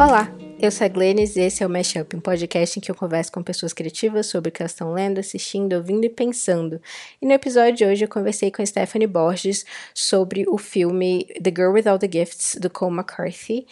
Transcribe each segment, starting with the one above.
Olá, eu sou a Glennis e esse é o Mashup, um podcast em que eu converso com pessoas criativas sobre o que elas estão lendo, assistindo, ouvindo e pensando. E no episódio de hoje eu conversei com a Stephanie Borges sobre o filme The Girl with All the Gifts, do Cole McCarthy.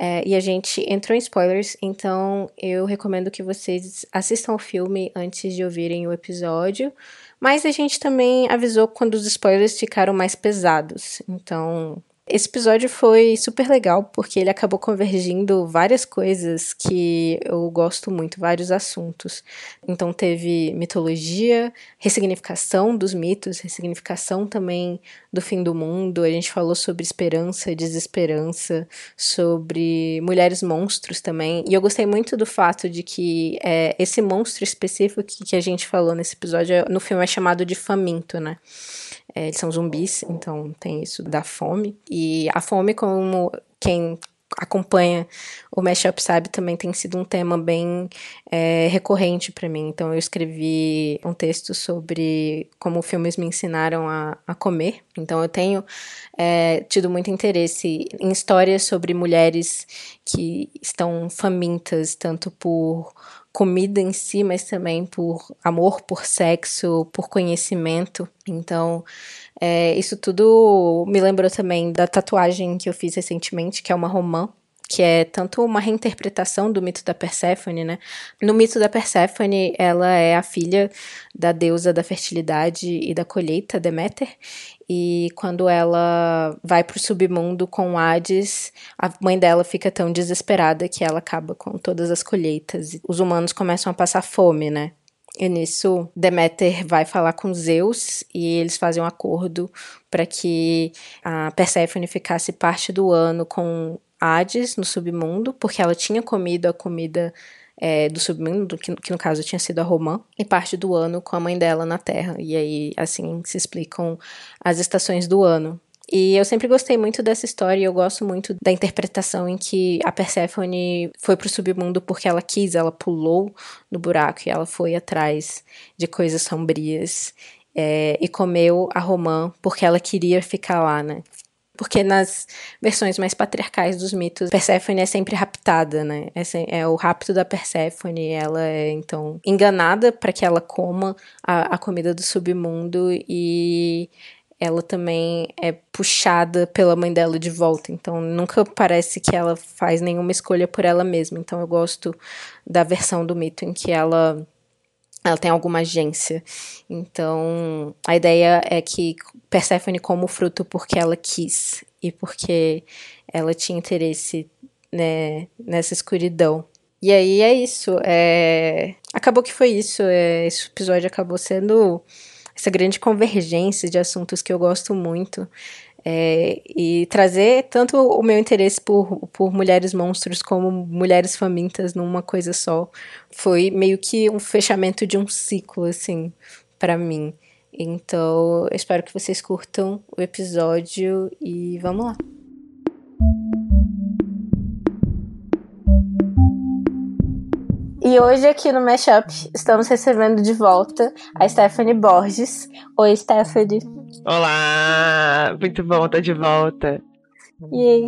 É, e a gente entrou em spoilers, então eu recomendo que vocês assistam o filme antes de ouvirem o episódio. Mas a gente também avisou quando os spoilers ficaram mais pesados. Então, esse episódio foi super legal porque ele acabou convergindo várias coisas que eu gosto muito, vários assuntos. Então teve mitologia, ressignificação dos mitos, ressignificação também do fim do mundo. A gente falou sobre esperança, desesperança, sobre mulheres monstros também. E eu gostei muito do fato de que é, esse monstro específico que a gente falou nesse episódio no filme é chamado de faminto, né? É, eles são zumbis, então tem isso da fome. E a fome, como quem acompanha o Mashup sabe, também tem sido um tema bem é, recorrente para mim. Então, eu escrevi um texto sobre como filmes me ensinaram a, a comer. Então, eu tenho é, tido muito interesse em histórias sobre mulheres que estão famintas, tanto por comida em si, mas também por amor, por sexo, por conhecimento. Então, é, isso tudo me lembrou também da tatuagem que eu fiz recentemente, que é uma romã, que é tanto uma reinterpretação do mito da Perséfone, né? No mito da Perséfone, ela é a filha da deusa da fertilidade e da colheita, Deméter, e quando ela vai pro submundo com Hades, a mãe dela fica tão desesperada que ela acaba com todas as colheitas. Os humanos começam a passar fome, né? E nisso, Deméter vai falar com Zeus e eles fazem um acordo para que a Perséfone ficasse parte do ano com Hades no submundo, porque ela tinha comido a comida é, do submundo, que, que, no caso tinha sido a Romã, e parte do ano com a mãe dela na Terra. E aí, assim, se explicam as estações do ano. E eu sempre gostei muito dessa história e eu gosto muito da interpretação em que a Persephone foi pro submundo porque ela quis, ela pulou no buraco e ela foi atrás de coisas sombrias é, e comeu a Romã porque ela queria ficar lá, né? Porque nas versões mais patriarcais dos mitos, Perséfone é sempre raptada, né? É, é o rapto da Perséfone, ela é então enganada para que ela coma a, a comida do submundo e ela também é puxada pela mãe dela de volta. Então nunca parece que ela faz nenhuma escolha por ela mesma. Então eu gosto da versão do mito em que ela ela tem alguma agência. Então, a ideia é que Persephone come o fruto porque ela quis e porque ela tinha interesse né, nessa escuridão. E aí é isso. É... Acabou que foi isso. É... Esse episódio acabou sendo essa grande convergência de assuntos que eu gosto muito. É, e trazer tanto o meu interesse por, por mulheres monstros como mulheres famintas numa coisa só foi meio que um fechamento de um ciclo, assim, para mim. Então, eu espero que vocês curtam o episódio e vamos lá. E hoje aqui no Mashup estamos recebendo de volta a Stephanie Borges. Oi, Stephanie. Olá, muito bom estar de volta. E,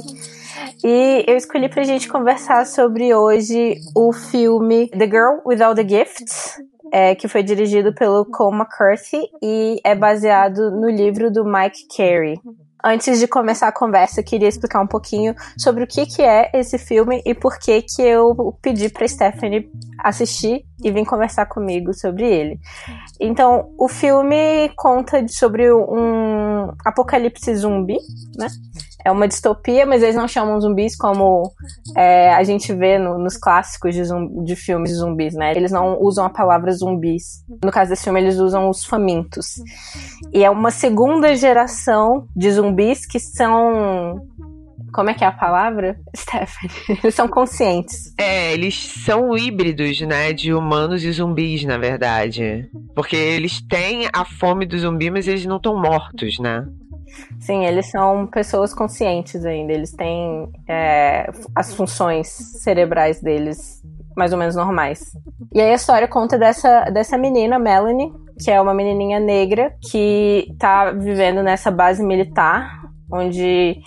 e eu escolhi pra gente conversar sobre hoje o filme The Girl with All the Gifts, é, que foi dirigido pelo Cole McCarthy e é baseado no livro do Mike Carey. Antes de começar a conversa, queria explicar um pouquinho sobre o que, que é esse filme e por que, que eu pedi para Stephanie assistir e vir conversar comigo sobre ele. Então, o filme conta sobre um apocalipse zumbi, né? É uma distopia, mas eles não chamam zumbis como é, a gente vê no, nos clássicos de, zumbi, de, filmes de zumbis, né? Eles não usam a palavra zumbis. No caso desse filme, eles usam os famintos. E é uma segunda geração de zumbis que são como é que é a palavra, Stephanie? Eles são conscientes. É, eles são híbridos, né? De humanos e zumbis, na verdade. Porque eles têm a fome do zumbi, mas eles não estão mortos, né? Sim, eles são pessoas conscientes ainda. Eles têm é, as funções cerebrais deles mais ou menos normais. E aí a história conta dessa, dessa menina, Melanie, que é uma menininha negra que tá vivendo nessa base militar, onde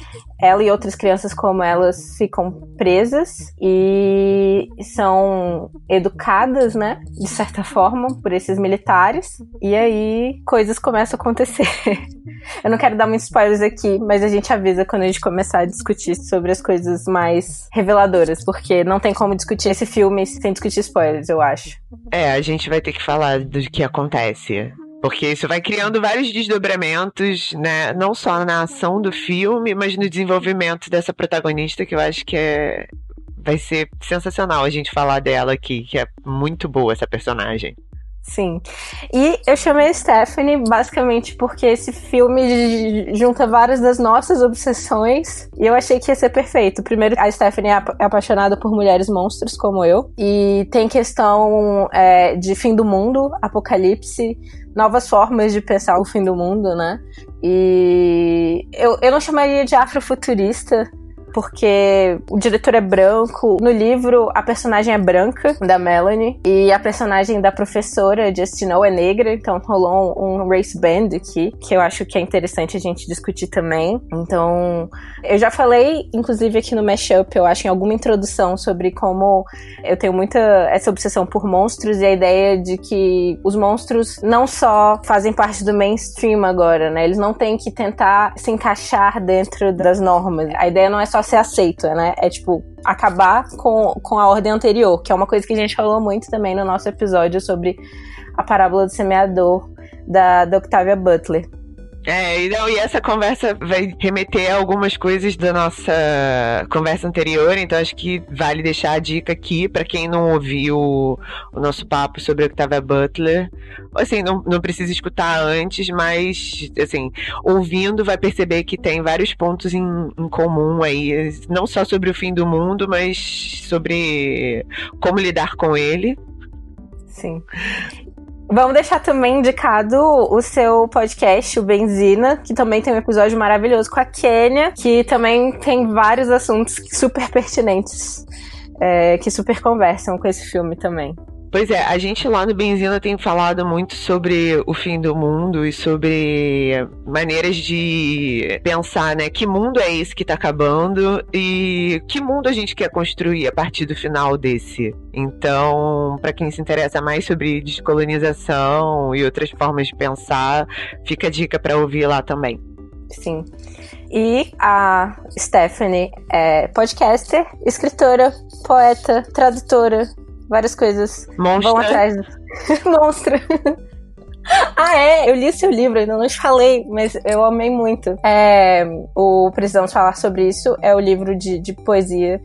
ela e outras crianças como elas ficam presas e são educadas, né, de certa forma, por esses militares. E aí coisas começam a acontecer. Eu não quero dar muitos spoilers aqui, mas a gente avisa quando a gente começar a discutir sobre as coisas mais reveladoras, porque não tem como discutir esse filme sem discutir spoilers, eu acho. É, a gente vai ter que falar do que acontece. Porque isso vai criando vários desdobramentos, né? Não só na ação do filme, mas no desenvolvimento dessa protagonista, que eu acho que é. Vai ser sensacional a gente falar dela aqui, que é muito boa essa personagem. Sim. E eu chamei Stephanie basicamente porque esse filme junta várias das nossas obsessões e eu achei que ia ser perfeito. Primeiro, a Stephanie é, é apaixonada por mulheres monstros como eu e tem questão é, de fim do mundo, apocalipse, novas formas de pensar o fim do mundo, né? E eu, eu não chamaria de afrofuturista, porque o diretor é branco. No livro, a personagem é branca, da Melanie, e a personagem da professora, Justino, é negra, então rolou um, um race band aqui, que eu acho que é interessante a gente discutir também. Então, eu já falei, inclusive aqui no Mashup, eu acho, em alguma introdução sobre como eu tenho muita essa obsessão por monstros e a ideia de que os monstros não só fazem parte do mainstream agora, né? Eles não têm que tentar se encaixar dentro das normas. A ideia não é só ser aceito, né? É tipo acabar com, com a ordem anterior, que é uma coisa que a gente falou muito também no nosso episódio sobre a parábola do semeador da, da Octavia Butler. É, não, e essa conversa vai remeter a algumas coisas da nossa conversa anterior, então acho que vale deixar a dica aqui para quem não ouviu o, o nosso papo sobre Octavia Butler. Assim, não, não precisa escutar antes, mas, assim, ouvindo vai perceber que tem vários pontos em, em comum aí, não só sobre o fim do mundo, mas sobre como lidar com ele. Sim. Vamos deixar também indicado o seu podcast, o Benzina, que também tem um episódio maravilhoso com a Kênia, que também tem vários assuntos super pertinentes, é, que super conversam com esse filme também. Pois é, a gente lá no Benzina tem falado muito sobre o fim do mundo e sobre maneiras de pensar, né? Que mundo é esse que tá acabando e que mundo a gente quer construir a partir do final desse. Então, para quem se interessa mais sobre descolonização e outras formas de pensar, fica a dica para ouvir lá também. Sim. E a Stephanie é podcaster, escritora, poeta, tradutora, várias coisas Monstra. vão atrás. Monstro. Ah, é, eu li seu livro, ainda não te falei, mas eu amei muito. É, o Precisamos Falar sobre Isso é o livro de, de poesia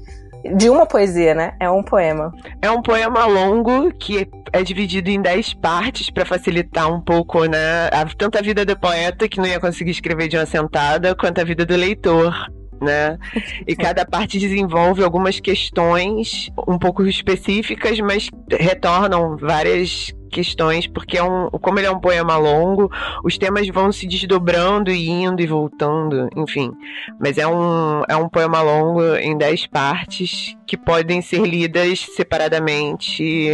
de uma poesia, né? É um poema. É um poema longo que é dividido em dez partes para facilitar um pouco, né? Tanto a vida do poeta, que não ia conseguir escrever de uma sentada, quanto a vida do leitor né? E cada parte desenvolve algumas questões um pouco específicas, mas retornam várias questões, porque é um, como ele é um poema longo, os temas vão se desdobrando e indo e voltando, enfim. Mas é um, é um poema longo em dez partes que podem ser lidas separadamente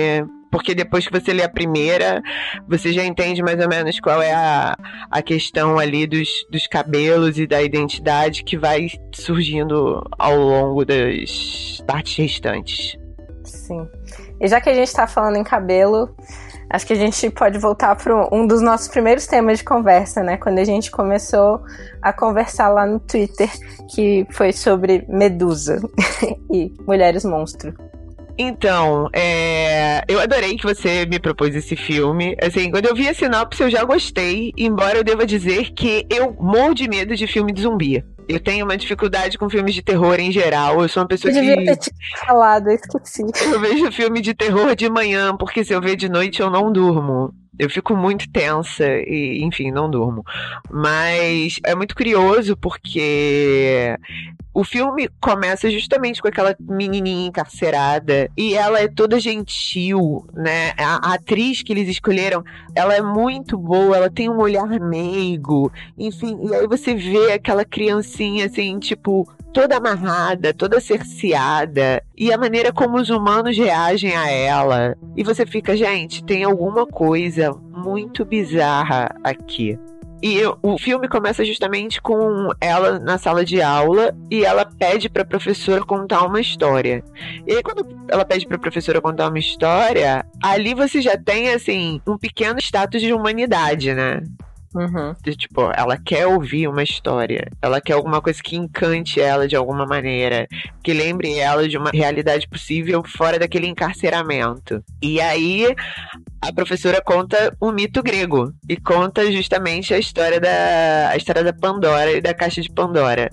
porque depois que você lê a primeira, você já entende mais ou menos qual é a, a questão ali dos, dos cabelos e da identidade que vai surgindo ao longo das partes restantes. Sim. E já que a gente está falando em cabelo, acho que a gente pode voltar para um dos nossos primeiros temas de conversa, né? Quando a gente começou a conversar lá no Twitter, que foi sobre Medusa e Mulheres Monstro. Então, é... eu adorei que você me propôs esse filme. Assim, quando eu vi a sinopse, eu já gostei, embora eu deva dizer que eu morro de medo de filme de zumbi. Eu tenho uma dificuldade com filmes de terror em geral. Eu sou uma pessoa eu que. Devia ter te falado, eu esqueci. Eu vejo filme de terror de manhã, porque se eu ver de noite eu não durmo. Eu fico muito tensa e, enfim, não durmo. Mas é muito curioso porque o filme começa justamente com aquela menininha encarcerada e ela é toda gentil, né? A, a, atriz que eles escolheram, ela é muito boa, ela tem um olhar meigo, enfim. E aí você vê aquela criancinha assim, tipo, toda amarrada, toda cerceada, e a maneira como os humanos reagem a ela. E você fica, gente, tem alguma coisa muito bizarra aqui. E o filme começa justamente com ela na sala de aula e ela pede para a professora contar uma história. E aí quando ela pede para a professora contar uma história, ali você já tem assim um pequeno status de humanidade, né? Uhum. De, tipo, ela quer ouvir uma história. Ela quer alguma coisa que encante ela de alguma maneira. Que lembre ela de uma realidade possível fora daquele encarceramento. E aí, a professora conta um mito grego. E conta justamente a história da, a história da Pandora e da caixa de Pandora.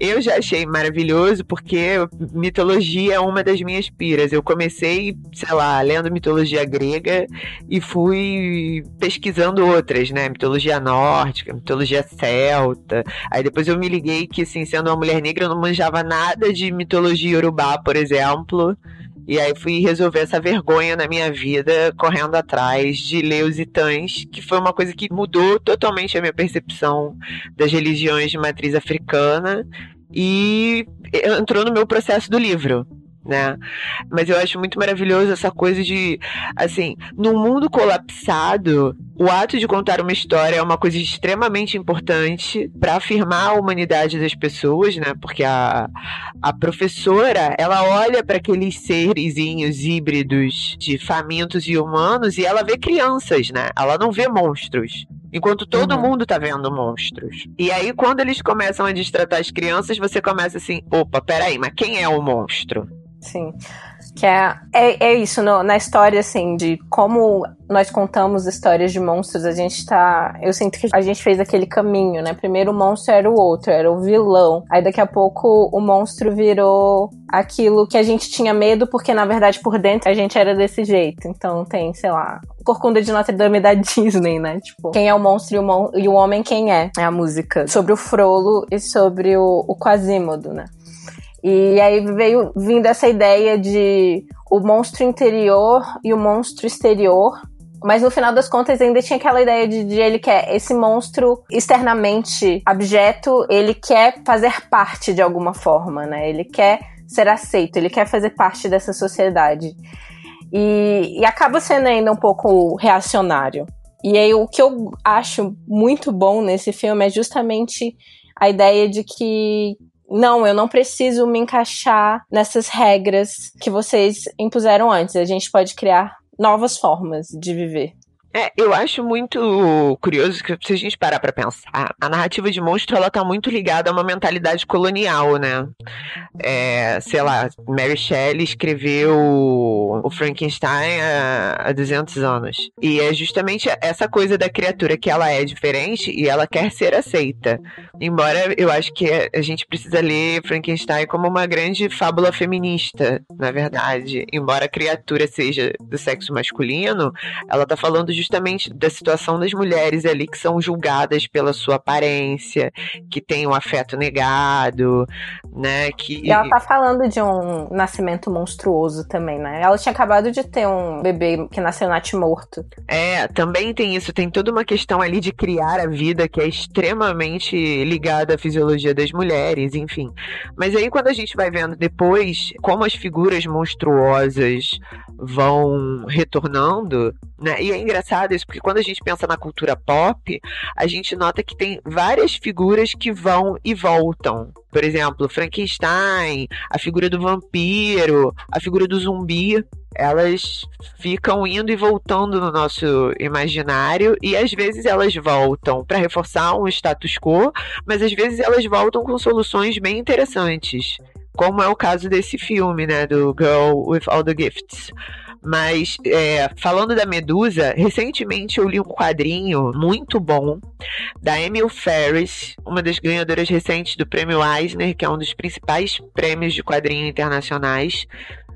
Eu já achei maravilhoso porque mitologia é uma das minhas piras. Eu comecei, sei lá, lendo mitologia grega e fui pesquisando outras, né? Mitologia nórdica, mitologia celta. Aí depois eu me liguei que, assim, sendo uma mulher negra, eu não manjava nada de mitologia urubá, por exemplo. E aí fui resolver essa vergonha na minha vida, correndo atrás de ler os Itãs, que foi uma coisa que mudou totalmente a minha percepção das religiões de matriz africana e entrou no meu processo do livro né? Mas eu acho muito maravilhoso essa coisa de, assim, num mundo colapsado, o ato de contar uma história é uma coisa extremamente importante para afirmar a humanidade das pessoas, né? Porque a, a professora, ela olha para aqueles serzinhos híbridos de famintos e humanos e ela vê crianças, né? Ela não vê monstros. Enquanto todo uhum. mundo tá vendo monstros. E aí, quando eles começam a destratar as crianças, você começa assim: opa, peraí, mas quem é o monstro? Sim. Que é, é, é isso, no, na história, assim, de como nós contamos histórias de monstros, a gente tá. Eu sinto que a gente fez aquele caminho, né? Primeiro o monstro era o outro, era o vilão. Aí daqui a pouco o monstro virou aquilo que a gente tinha medo, porque na verdade por dentro a gente era desse jeito. Então tem, sei lá, Corcunda de Notre Dame da Disney, né? Tipo, quem é o monstro e o, mon e o homem quem é? É a música. Sobre o Frollo e sobre o, o Quasimodo, né? E aí veio vindo essa ideia de o monstro interior e o monstro exterior. Mas no final das contas ainda tinha aquela ideia de, de ele quer esse monstro externamente abjeto, ele quer fazer parte de alguma forma, né? Ele quer ser aceito, ele quer fazer parte dessa sociedade. E, e acaba sendo ainda um pouco reacionário. E aí o que eu acho muito bom nesse filme é justamente a ideia de que não, eu não preciso me encaixar nessas regras que vocês impuseram antes. A gente pode criar novas formas de viver. É, eu acho muito curioso que se a gente parar para pensar, a narrativa de monstro ela tá muito ligada a uma mentalidade colonial, né? É, sei lá, Mary Shelley escreveu o Frankenstein há, há 200 anos. E é justamente essa coisa da criatura que ela é diferente e ela quer ser aceita. Embora eu acho que a gente precisa ler Frankenstein como uma grande fábula feminista, na verdade. Embora a criatura seja do sexo masculino, ela tá falando justamente da situação das mulheres ali que são julgadas pela sua aparência, que têm um afeto negado, né? Que... E ela tá falando de um nascimento monstruoso também, né? Ela tinha acabado de ter um bebê que nasceu morto. É, também tem isso, tem toda uma questão ali de criar a vida que é extremamente ligada à fisiologia das mulheres, enfim. Mas aí quando a gente vai vendo depois como as figuras monstruosas vão retornando, né? E é engraçado isso, porque quando a gente pensa na cultura pop, a gente nota que tem várias figuras que vão e voltam. Por exemplo, Frankenstein, a figura do vampiro, a figura do zumbi, elas ficam indo e voltando no nosso imaginário e às vezes elas voltam para reforçar um status quo, mas às vezes elas voltam com soluções bem interessantes como é o caso desse filme, né, do Girl with All the Gifts. Mas, é, falando da Medusa, recentemente eu li um quadrinho muito bom da Emil Ferris, uma das ganhadoras recentes do Prêmio Eisner, que é um dos principais prêmios de quadrinho internacionais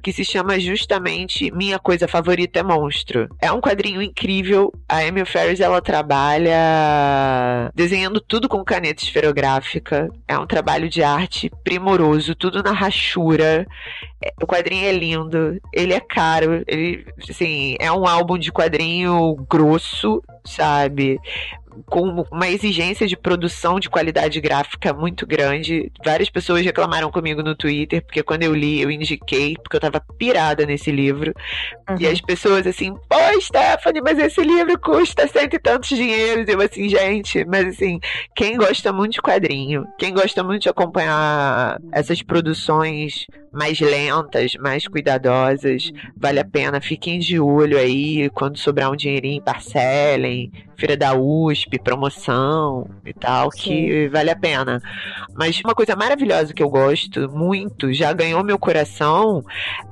que se chama justamente Minha Coisa Favorita é Monstro. É um quadrinho incrível. A Emil Ferris ela trabalha desenhando tudo com caneta esferográfica. É um trabalho de arte primoroso, tudo na rachura. É, o quadrinho é lindo, ele é caro, ele, assim, é um álbum de quadrinho grosso, sabe? Com uma exigência de produção de qualidade gráfica muito grande. Várias pessoas reclamaram comigo no Twitter, porque quando eu li, eu indiquei, porque eu tava pirada nesse livro. Uhum. E as pessoas assim, pô, Stephanie, mas esse livro custa cento e tantos dinheiros. Eu assim, gente, mas assim, quem gosta muito de quadrinho, quem gosta muito de acompanhar essas produções mais lentas, mais cuidadosas, vale a pena, fiquem de olho aí, quando sobrar um dinheirinho, parcelem, feira da USP, promoção e tal, Sim. que vale a pena. Mas uma coisa maravilhosa que eu gosto muito, já ganhou meu coração,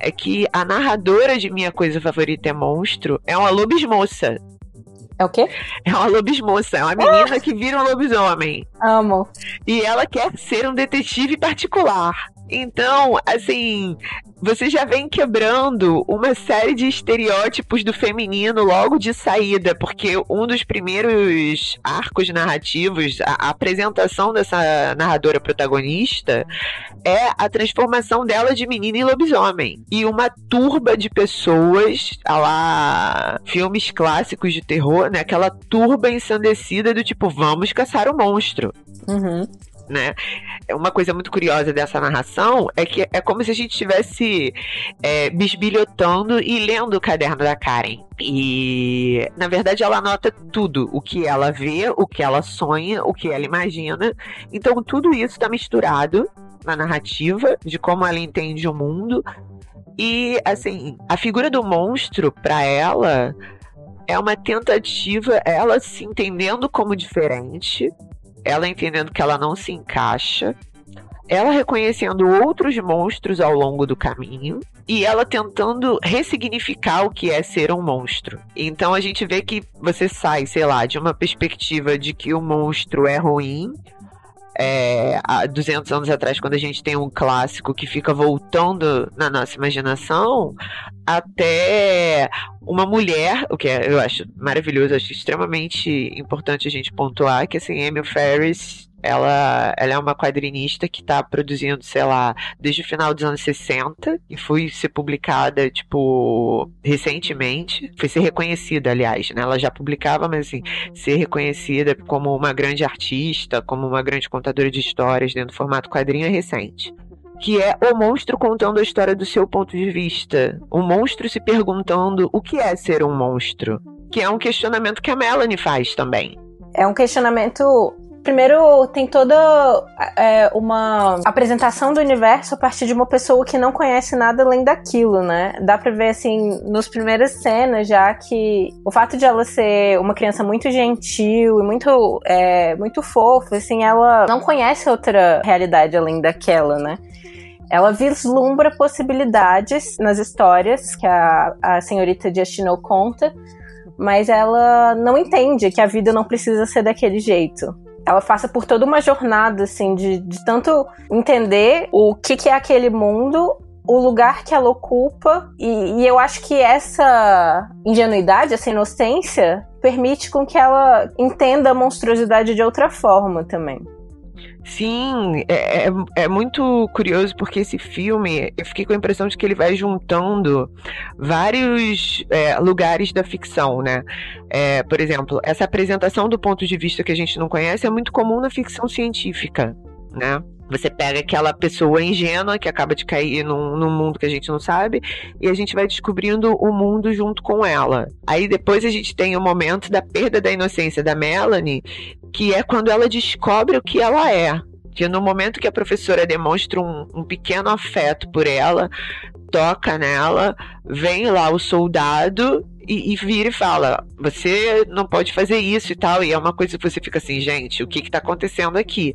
é que a narradora de Minha Coisa Favorita é Monstro é uma lobismoça. É o quê? É uma lobismoça, é uma menina ah! que vira um lobisomem. Amo. E ela quer ser um detetive particular. Então, assim, você já vem quebrando uma série de estereótipos do feminino logo de saída, porque um dos primeiros arcos narrativos, a, a apresentação dessa narradora protagonista, é a transformação dela de menina em lobisomem. E uma turba de pessoas, a lá, filmes clássicos de terror, né? Aquela turba ensandecida do tipo, vamos caçar o monstro. Uhum né? Uma coisa muito curiosa dessa narração é que é como se a gente estivesse é, bisbilhotando e lendo o caderno da Karen. E, na verdade, ela anota tudo: o que ela vê, o que ela sonha, o que ela imagina. Então, tudo isso está misturado na narrativa de como ela entende o mundo. E, assim, a figura do monstro, para ela, é uma tentativa, ela se entendendo como diferente, ela entendendo que ela não se encaixa, ela reconhecendo outros monstros ao longo do caminho e ela tentando ressignificar o que é ser um monstro. Então a gente vê que você sai, sei lá, de uma perspectiva de que o monstro é ruim é, há 200 anos atrás, quando a gente tem um clássico que fica voltando na nossa imaginação, até uma mulher, o que é, eu acho maravilhoso, acho extremamente importante a gente pontuar, que assim, Emil Ferris ela, ela é uma quadrinista que está produzindo, sei lá, desde o final dos anos 60 e foi ser publicada, tipo, recentemente. Foi ser reconhecida, aliás, né? Ela já publicava, mas assim, ser reconhecida como uma grande artista, como uma grande contadora de histórias dentro do formato quadrinho é recente que é o monstro contando a história do seu ponto de vista. O monstro se perguntando o que é ser um monstro. Que é um questionamento que a Melanie faz também. É um questionamento Primeiro, tem toda é, uma apresentação do universo a partir de uma pessoa que não conhece nada além daquilo, né? Dá pra ver, assim, nos primeiras cenas já que o fato de ela ser uma criança muito gentil e muito, é, muito fofa, assim, ela não conhece outra realidade além daquela, né? Ela vislumbra possibilidades nas histórias que a, a senhorita Justino conta, mas ela não entende que a vida não precisa ser daquele jeito ela passa por toda uma jornada, assim, de, de tanto entender o que, que é aquele mundo, o lugar que ela ocupa, e, e, eu acho que essa ingenuidade, essa inocência, permite com que ela entenda a monstruosidade de outra forma também. Sim, é, é, é, muito curioso porque esse filme, eu fiquei com a impressão de que ele vai juntando vários é, lugares da ficção, né? É, por exemplo, essa apresentação do ponto de vista que a gente não conhece é muito comum na ficção científica, né? Você pega aquela pessoa ingênua que acaba de cair num, num, mundo que a gente não sabe e a gente vai descobrindo o mundo junto com ela. Aí depois a gente tem o momento da perda da inocência da Melanie, que é quando ela descobre o que ela é. Que no momento que a professora demonstra um, um pequeno afeto por ela, toca nela, vem lá o soldado e, e, vira e fala: você não pode fazer isso e tal. E é uma coisa que você fica assim, gente, o que que tá acontecendo aqui?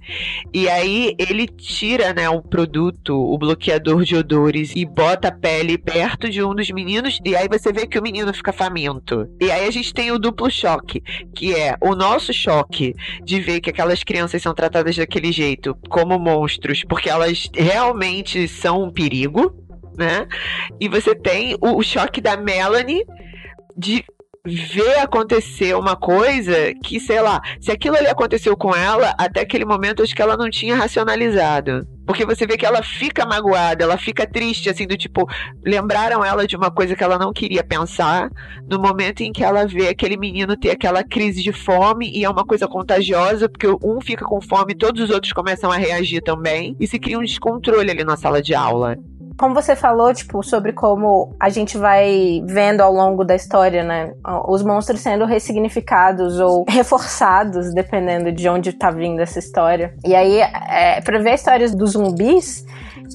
E aí ele tira, né, o produto, o bloqueador de odores e bota a pele perto de um dos meninos. E aí você vê que o menino fica faminto. E aí a gente tem o duplo choque, que é o nosso choque de ver que aquelas crianças são tratadas daquele jeito, como monstros, porque elas realmente são um perigo. Né? E você tem o, o choque da Melanie de ver acontecer uma coisa que, sei lá, se aquilo ali aconteceu com ela, até aquele momento acho que ela não tinha racionalizado. Porque você vê que ela fica magoada, ela fica triste, assim, do tipo, lembraram ela de uma coisa que ela não queria pensar, no momento em que ela vê aquele menino ter aquela crise de fome, e é uma coisa contagiosa, porque um fica com fome, todos os outros começam a reagir também, e se cria um descontrole ali na sala de aula. Como você falou, tipo, sobre como a gente vai vendo ao longo da história, né? Os monstros sendo ressignificados ou reforçados, dependendo de onde tá vindo essa história. E aí, é, pra ver a história dos zumbis,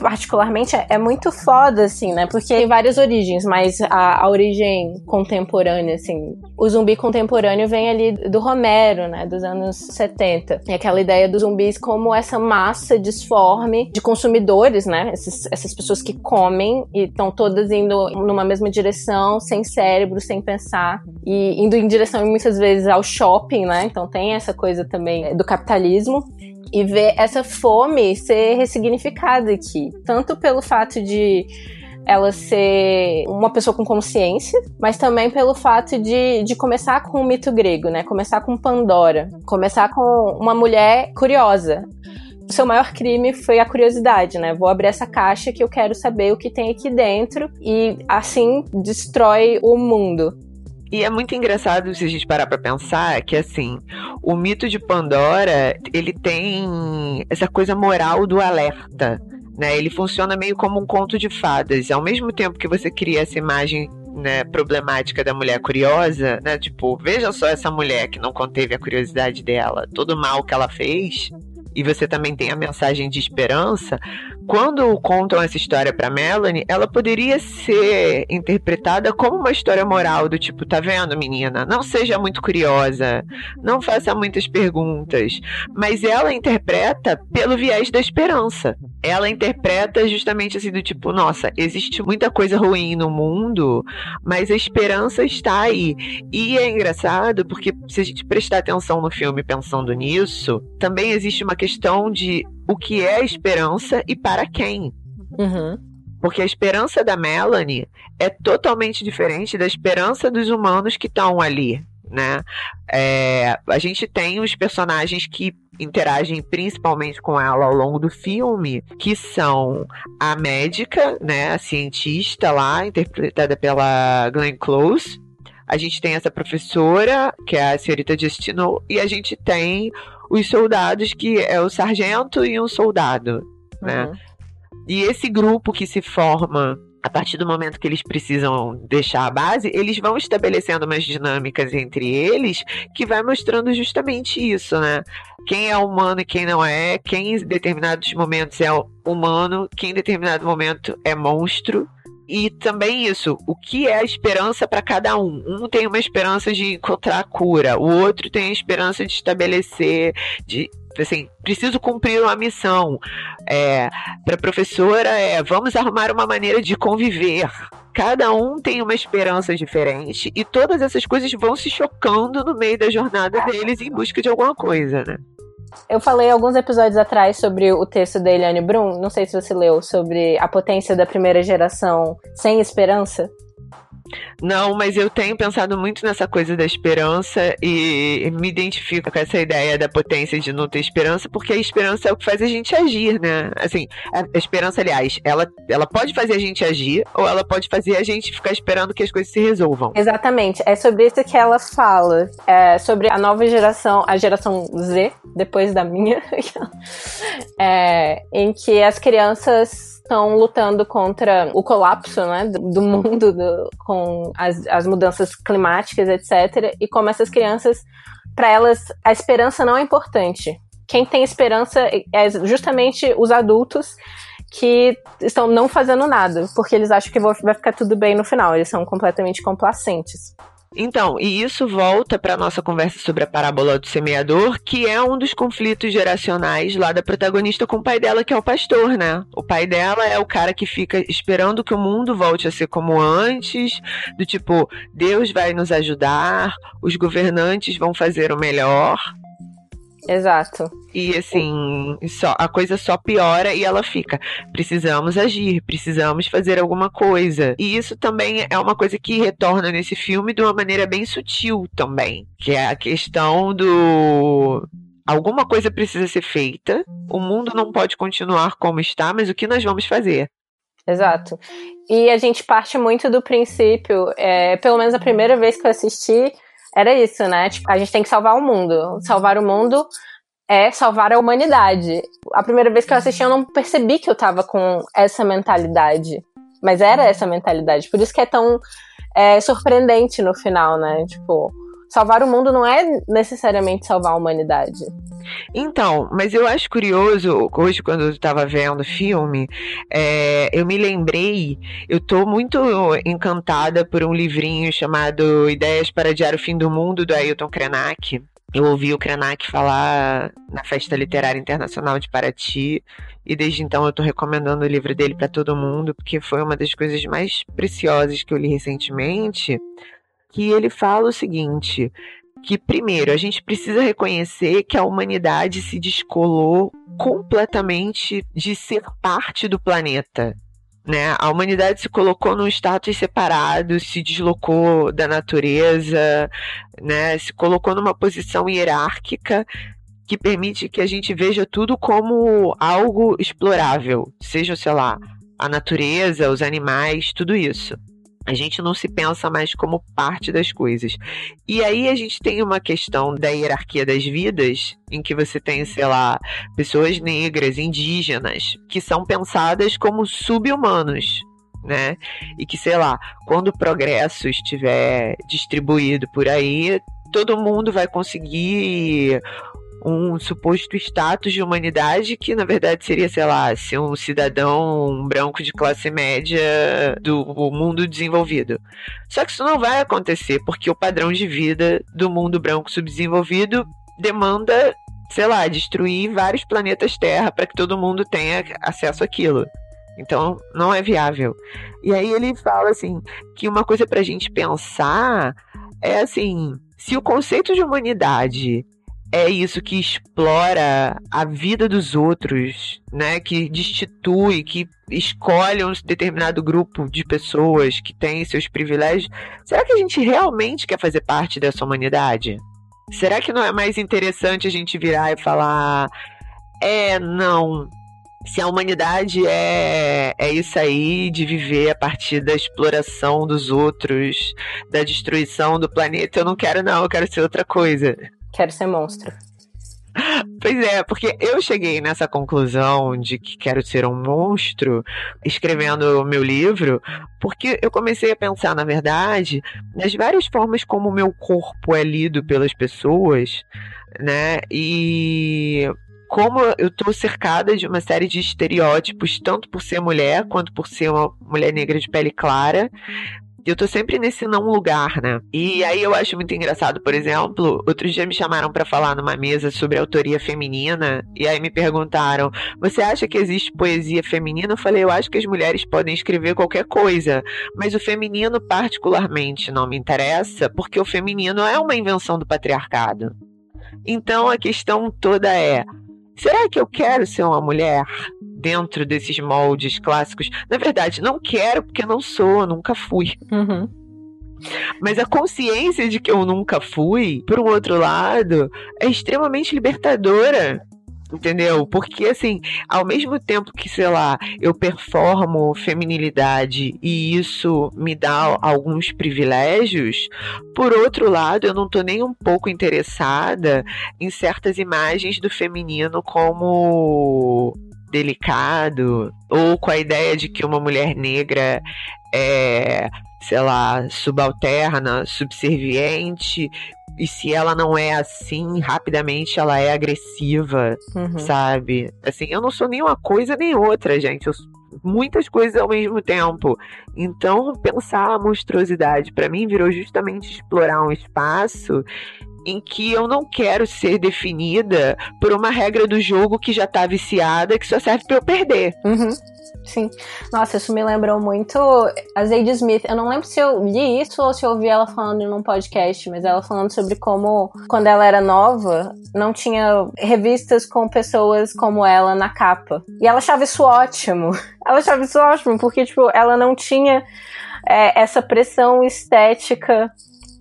particularmente, é, muito foda, assim, né? Porque tem várias origens, mas a, a, origem contemporânea, assim, o zumbi contemporâneo vem ali do Romero, né? Dos anos 70. E aquela ideia dos zumbis como essa massa disforme de consumidores, né? Esses, essas pessoas que comem e estão todas indo numa mesma direção, sem cérebro, sem pensar, e indo em direção muitas vezes ao shopping, né? Então tem essa coisa também do capitalismo e ver essa fome ser ressignificada aqui. Tanto pelo fato de ela ser uma pessoa com consciência, mas também pelo fato de, de começar com o mito grego, né? Começar com Pandora, começar com uma mulher curiosa. O seu maior crime foi a curiosidade, né? Vou abrir essa caixa que eu quero saber o que tem aqui dentro e assim destrói o mundo. E é muito engraçado se a gente parar para pensar que assim, o mito de Pandora, ele tem essa coisa moral do alerta, né? Ele funciona meio como um conto de fadas. Ao mesmo tempo que você cria essa imagem né, problemática da mulher curiosa, né? Tipo, veja só essa mulher que não conteve a curiosidade dela, todo o mal que ela fez, e você também tem a mensagem de esperança, quando contam essa história para Melanie, ela poderia ser interpretada como uma história moral do tipo, tá vendo, menina? Não seja muito curiosa, não faça muitas perguntas, mas ela interpreta pelo viés da esperança. Ela interpreta justamente assim do tipo, nossa, existe muita coisa ruim no mundo, mas a esperança está aí. E é engraçado porque se a gente prestar atenção no filme pensando nisso, também existe uma questão de o que é a esperança e para quem. Uhum. Porque a esperança da Melanie é totalmente diferente da esperança dos humanos que estão ali, né? É, a gente tem os personagens que interagem principalmente com ela ao longo do filme, que são a médica, né, a cientista lá, interpretada pela Glenn Close. A gente tem essa professora, que é a senhorita Justino, e a gente tem os soldados, que é o sargento e um soldado, né? Uhum. E esse grupo que se forma a partir do momento que eles precisam deixar a base, eles vão estabelecendo umas dinâmicas entre eles que vai mostrando justamente isso, né? Quem é humano e quem não é, quem em determinados momentos é humano, quem em determinado momento é monstro. E também isso, o que é a esperança para cada um? Um tem uma esperança de encontrar a cura, o outro tem a esperança de estabelecer, de assim, preciso cumprir uma missão. É, para a professora é, vamos arrumar uma maneira de conviver. Cada um tem uma esperança diferente e todas essas coisas vão se chocando no meio da jornada deles em busca de alguma coisa, né? Eu falei alguns episódios atrás sobre o texto da Eliane Brum, não sei se você leu, sobre a potência da primeira geração sem esperança. Não, mas eu tenho pensado muito nessa coisa da esperança e me identifico com essa ideia da potência de não ter esperança, porque a esperança é o que faz a gente agir, né? Assim, a esperança, aliás, ela, ela pode fazer a gente agir ou ela pode fazer a gente ficar esperando que as coisas se resolvam. Exatamente. É sobre isso que ela fala. É sobre a nova geração, a geração Z, depois da minha, é, em que as crianças estão lutando contra o colapso né, do, do mundo, do, com as, as mudanças climáticas, etc. E como essas crianças, para elas, a esperança não é importante. Quem tem esperança é justamente os adultos que estão não fazendo nada, porque eles acham que vai ficar tudo bem no final, eles são completamente complacentes. Então, e isso volta para nossa conversa sobre a parábola do semeador, que é um dos conflitos geracionais lá da protagonista com o pai dela, que é o pastor, né? O pai dela é o cara que fica esperando que o mundo volte a ser como antes, do tipo, Deus vai nos ajudar, os governantes vão fazer o melhor, Exato. E assim, só, a coisa só piora e ela fica. Precisamos agir, precisamos fazer alguma coisa. E isso também é uma coisa que retorna nesse filme de uma maneira bem sutil também. Que é a questão do alguma coisa precisa ser feita, o mundo não pode continuar como está, mas o que nós vamos fazer? Exato. E a gente parte muito do princípio, é, pelo menos a primeira vez que eu assisti, era isso, né? Tipo, a gente tem que salvar o mundo. Salvar o mundo é salvar a humanidade. A primeira vez que eu assisti, eu não percebi que eu tava com essa mentalidade. Mas era essa mentalidade. Por isso que é tão é, surpreendente no final, né? Tipo, salvar o mundo não é necessariamente salvar a humanidade. Então, mas eu acho curioso, hoje quando eu estava vendo o filme, é, eu me lembrei, eu tô muito encantada por um livrinho chamado Ideias para Adiar o Fim do Mundo, do Ailton Krenak. Eu ouvi o Krenak falar na Festa Literária Internacional de Paraty e desde então eu estou recomendando o livro dele para todo mundo porque foi uma das coisas mais preciosas que eu li recentemente que ele fala o seguinte: que primeiro a gente precisa reconhecer que a humanidade se descolou completamente de ser parte do planeta. Né? A humanidade se colocou num status separado, se deslocou da natureza, né? se colocou numa posição hierárquica que permite que a gente veja tudo como algo explorável, seja, sei lá, a natureza, os animais, tudo isso. A gente não se pensa mais como parte das coisas. E aí a gente tem uma questão da hierarquia das vidas, em que você tem, sei lá, pessoas negras, indígenas, que são pensadas como sub-humanos. Né? E que, sei lá, quando o progresso estiver distribuído por aí, todo mundo vai conseguir um suposto status de humanidade que, na verdade, seria, sei lá, ser um cidadão branco de classe média do mundo desenvolvido. Só que isso não vai acontecer, porque o padrão de vida do mundo branco subdesenvolvido demanda, sei lá, destruir vários planetas Terra para que todo mundo tenha acesso àquilo. Então, não é viável. E aí ele fala assim que uma coisa para a gente pensar é assim, se o conceito de humanidade é isso que explora a vida dos outros, né? Que destitui, que escolhe um determinado grupo de pessoas que tem seus privilégios. Será que a gente realmente quer fazer parte dessa humanidade? Será que não é mais interessante a gente virar e falar: é, não, se a humanidade é, é isso aí de viver a partir da exploração dos outros, da destruição do planeta, eu não quero, não, eu quero ser outra coisa. Quero ser monstro. Pois é, porque eu cheguei nessa conclusão de que quero ser um monstro escrevendo o meu livro, porque eu comecei a pensar, na verdade, nas várias formas como o meu corpo é lido pelas pessoas, né? E como eu tô cercada de uma série de estereótipos, tanto por ser mulher quanto por ser uma mulher negra de pele clara, eu tô sempre nesse não lugar, né? E aí eu acho muito engraçado, por exemplo, outros dias me chamaram para falar numa mesa sobre autoria feminina, e aí me perguntaram: "Você acha que existe poesia feminina?" Eu falei: "Eu acho que as mulheres podem escrever qualquer coisa, mas o feminino particularmente não me interessa, porque o feminino é uma invenção do patriarcado." Então a questão toda é: será que eu quero ser uma mulher? Dentro desses moldes clássicos. Na verdade, não quero porque não sou, nunca fui. Uhum. Mas a consciência de que eu nunca fui, por um outro lado, é extremamente libertadora. Entendeu? Porque, assim, ao mesmo tempo que, sei lá, eu performo feminilidade e isso me dá alguns privilégios, por outro lado, eu não tô nem um pouco interessada em certas imagens do feminino como delicado, ou com a ideia de que uma mulher negra é, sei lá, subalterna, subserviente, e se ela não é assim, rapidamente ela é agressiva, uhum. sabe? Assim, eu não sou nem uma coisa nem outra, gente. Eu muitas coisas ao mesmo tempo. Então, pensar a monstruosidade para mim virou justamente explorar um espaço em que eu não quero ser definida por uma regra do jogo que já tá viciada, que só serve para eu perder. Uhum. Sim. Nossa, isso me lembrou muito a Zadie Smith. Eu não lembro se eu li isso ou se eu ouvi ela falando num podcast, mas ela falando sobre como, quando ela era nova, não tinha revistas com pessoas como ela na capa. E ela achava isso ótimo. Ela achava isso ótimo, porque, tipo, ela não tinha é, essa pressão estética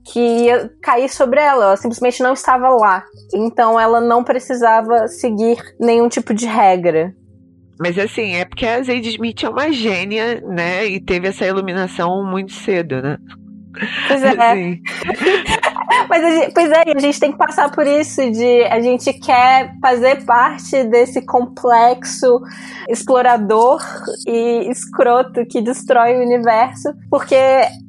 que ia cair sobre ela. Ela simplesmente não estava lá. Então ela não precisava seguir nenhum tipo de regra. Mas assim, é porque a Zadie Smith é uma gênia, né? E teve essa iluminação muito cedo, né? Pois é. Assim. Mas a gente, pois é, a gente tem que passar por isso de a gente quer fazer parte desse complexo explorador e escroto que destrói o universo, porque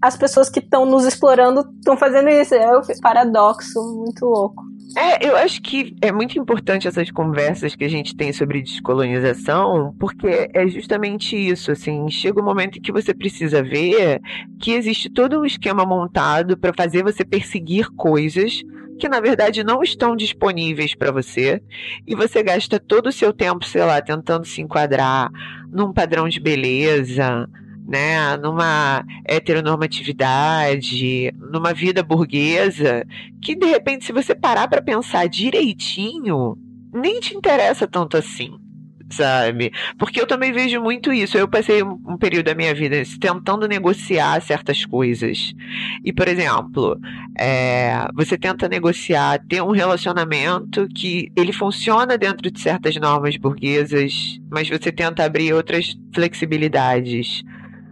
as pessoas que estão nos explorando estão fazendo isso. É um paradoxo muito louco. É, eu acho que é muito importante essas conversas que a gente tem sobre descolonização, porque é justamente isso, assim, chega um momento em que você precisa ver que existe todo um esquema montado para fazer você perseguir coisas que na verdade não estão disponíveis para você, e você gasta todo o seu tempo, sei lá, tentando se enquadrar num padrão de beleza, né, numa heteronormatividade, numa vida burguesa, que de repente, se você parar para pensar direitinho, nem te interessa tanto assim sabe? Porque eu também vejo muito isso. Eu passei um, período da minha vida tentando negociar certas coisas. E, por exemplo, é, você tenta negociar, ter um relacionamento que ele funciona dentro de certas normas burguesas, mas você tenta abrir outras flexibilidades.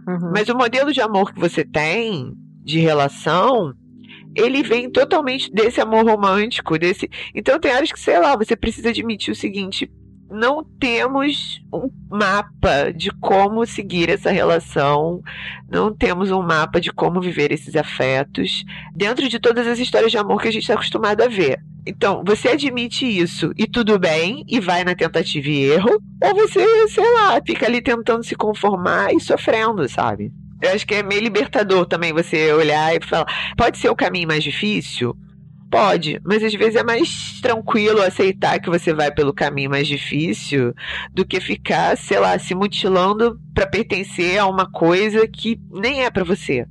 Uhum. Mas o modelo de amor que você tem, de relação, ele vem totalmente desse amor romântico, desse. Então tem áreas que, sei lá, você precisa admitir o seguinte: não temos um mapa de como seguir essa relação, não temos um mapa de como viver esses afetos dentro de todas as histórias de amor que a gente está acostumado a ver. Então, você admite isso e tudo bem, e vai na tentativa e erro, ou você, sei lá, fica ali tentando se conformar e sofrendo, sabe? Eu acho que é meio libertador também você olhar e falar: pode ser o caminho mais difícil? Pode, mas às vezes é mais tranquilo aceitar que você vai pelo caminho mais difícil do que ficar, sei lá, se mutilando para pertencer a uma coisa que nem é para você.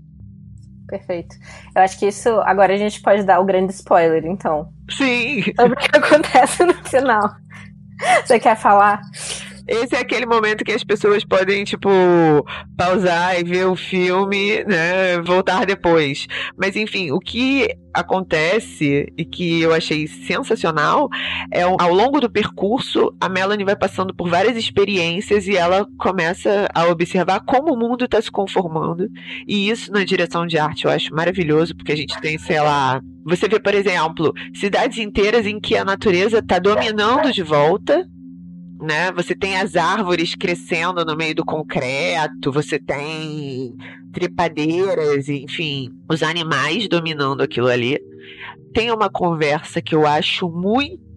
Perfeito. Eu acho que isso. Agora a gente pode dar o grande spoiler, então. Sim. Sobre o que acontece no final. Você quer falar? Esse é aquele momento que as pessoas podem, tipo, pausar e ver o filme, né? Voltar depois. Mas, enfim, o que acontece e que eu achei sensacional é ao longo do percurso a Melanie vai passando por várias experiências e ela começa a observar como o mundo está se conformando e isso na direção de arte eu acho maravilhoso porque a gente tem sei lá você vê por exemplo cidades inteiras em que a natureza está dominando de volta né? Você tem as árvores crescendo no meio do concreto, você tem trepadeiras, enfim, os animais dominando aquilo ali. Tem uma conversa que eu acho muito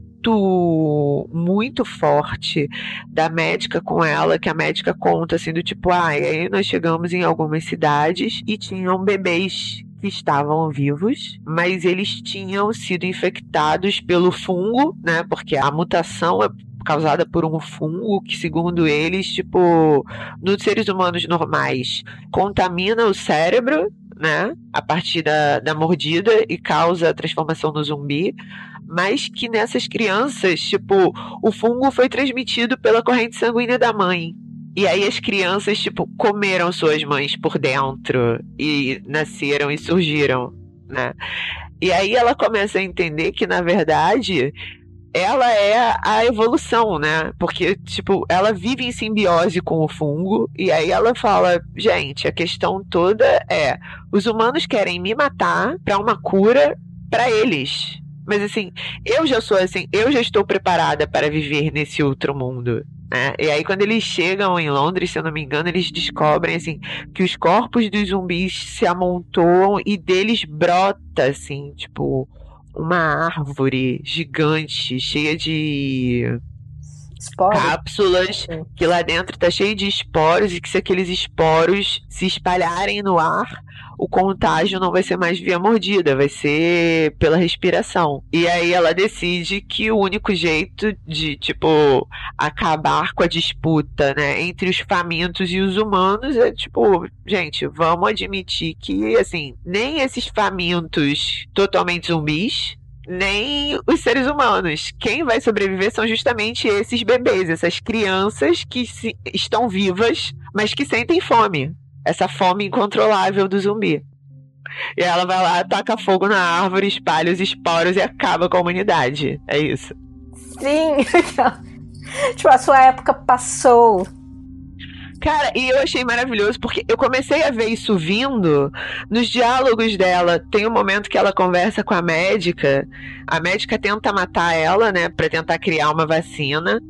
muito forte da médica com ela, que a médica conta assim do tipo, ah, aí nós chegamos em algumas cidades e tinham bebês que estavam vivos, mas eles tinham sido infectados pelo fungo, né? Porque a mutação é causada por um fungo que, segundo eles, tipo, nos seres humanos normais, contamina o cérebro, né? A partir da, da mordida e causa a transformação no zumbi. Mas que nessas crianças, tipo, o fungo foi transmitido pela corrente sanguínea da mãe. E aí as crianças, tipo, comeram suas mães por dentro e nasceram e surgiram, né? E aí ela começa a entender que, na verdade, ela é a evolução, né? Porque, tipo, ela vive em simbiose com o fungo, e aí ela fala: gente, a questão toda é: os humanos querem me matar para uma cura para eles. Mas assim, eu já sou assim, eu já estou preparada para viver nesse outro mundo. Né? E aí, quando eles chegam em Londres, se eu não me engano, eles descobrem assim que os corpos dos zumbis se amontoam e deles brota, assim, tipo, uma árvore gigante, cheia de Esporos. cápsulas, que lá dentro tá cheio de esporos e que se aqueles esporos se espalharem no ar, o contágio não vai ser mais via mordida, vai ser pela respiração. E aí ela decide que o único jeito de, tipo, acabar com a disputa, né, entre os famintos e os humanos é, tipo, gente, vamos admitir que, assim, nem esses famintos totalmente zumbis, nem os seres humanos. Quem vai sobreviver são justamente esses bebês, essas crianças que se, estão vivas, mas que sentem fome essa fome incontrolável do zumbi. E ela vai lá, taca fogo na árvore, espalha os esporos e acaba com a humanidade. É isso. Sim! tipo, a sua época passou. Cara, e eu achei maravilhoso porque eu comecei a ver isso vindo nos diálogos dela. Tem um momento que ela conversa com a médica. A médica tenta matar ela, né, para tentar criar uma vacina.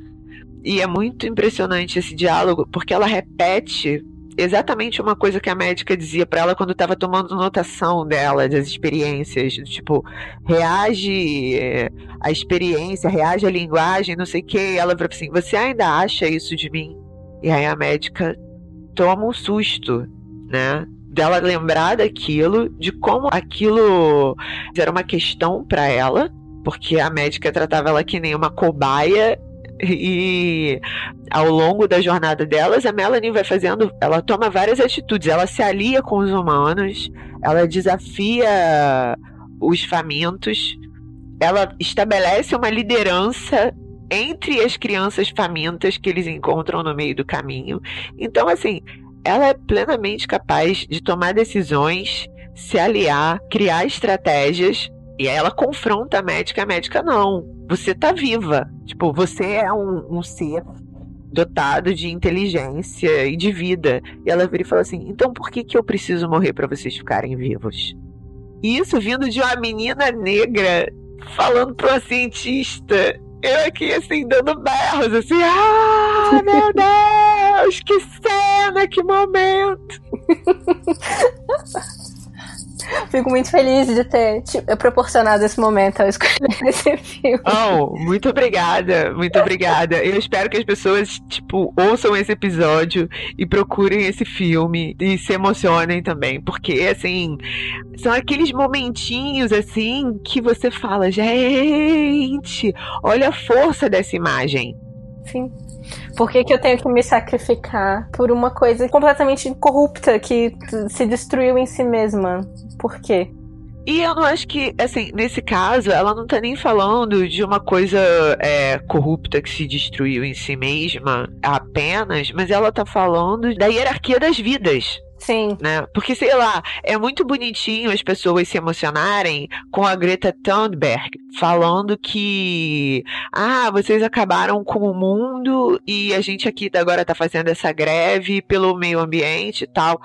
E é muito impressionante esse diálogo porque ela repete exatamente uma coisa que a médica dizia para ela quando estava tomando notação dela, das experiências. Tipo, reage à experiência, reage à linguagem, não sei o quê. Ela falou assim: Você ainda acha isso de mim? E aí a médica toma um susto, né? Dela lembrar daquilo, de como aquilo era uma questão para ela, porque a médica tratava ela que nem uma cobaia e ao longo da jornada delas, a Melanie vai fazendo, ela toma várias atitudes, ela se alia com os humanos, ela desafia os famintos, ela estabelece uma liderança entre as crianças famintas que eles encontram no meio do caminho. Então, assim, ela é plenamente capaz de tomar decisões, se aliar, criar estratégias. E aí ela confronta a médica, a médica não. Você tá viva. Tipo, você é um, um ser dotado de inteligência e de vida. E ela vira e fala assim: então por que, que eu preciso morrer para vocês ficarem vivos? E isso vindo de uma menina negra falando para uma cientista eu aqui, assim, dando berros, assim, ah, meu Deus, que cena, que momento. Fico muito feliz de ter tipo, proporcionado esse momento ao escolher esse filme. Oh, muito obrigada, muito obrigada. Eu espero que as pessoas, tipo, ouçam esse episódio e procurem esse filme e se emocionem também, porque, assim, são aqueles momentinhos, assim, que você fala, gente, olha a força dessa imagem. Sim. Por que, que eu tenho que me sacrificar por uma coisa completamente corrupta que se destruiu em si mesma? Por quê? E eu não acho que, assim, nesse caso, ela não tá nem falando de uma coisa é, corrupta que se destruiu em si mesma apenas, mas ela tá falando da hierarquia das vidas. Sim. Né? Porque, sei lá, é muito bonitinho as pessoas se emocionarem com a Greta Thunberg falando que, ah, vocês acabaram com o mundo e a gente aqui agora tá fazendo essa greve pelo meio ambiente e tal.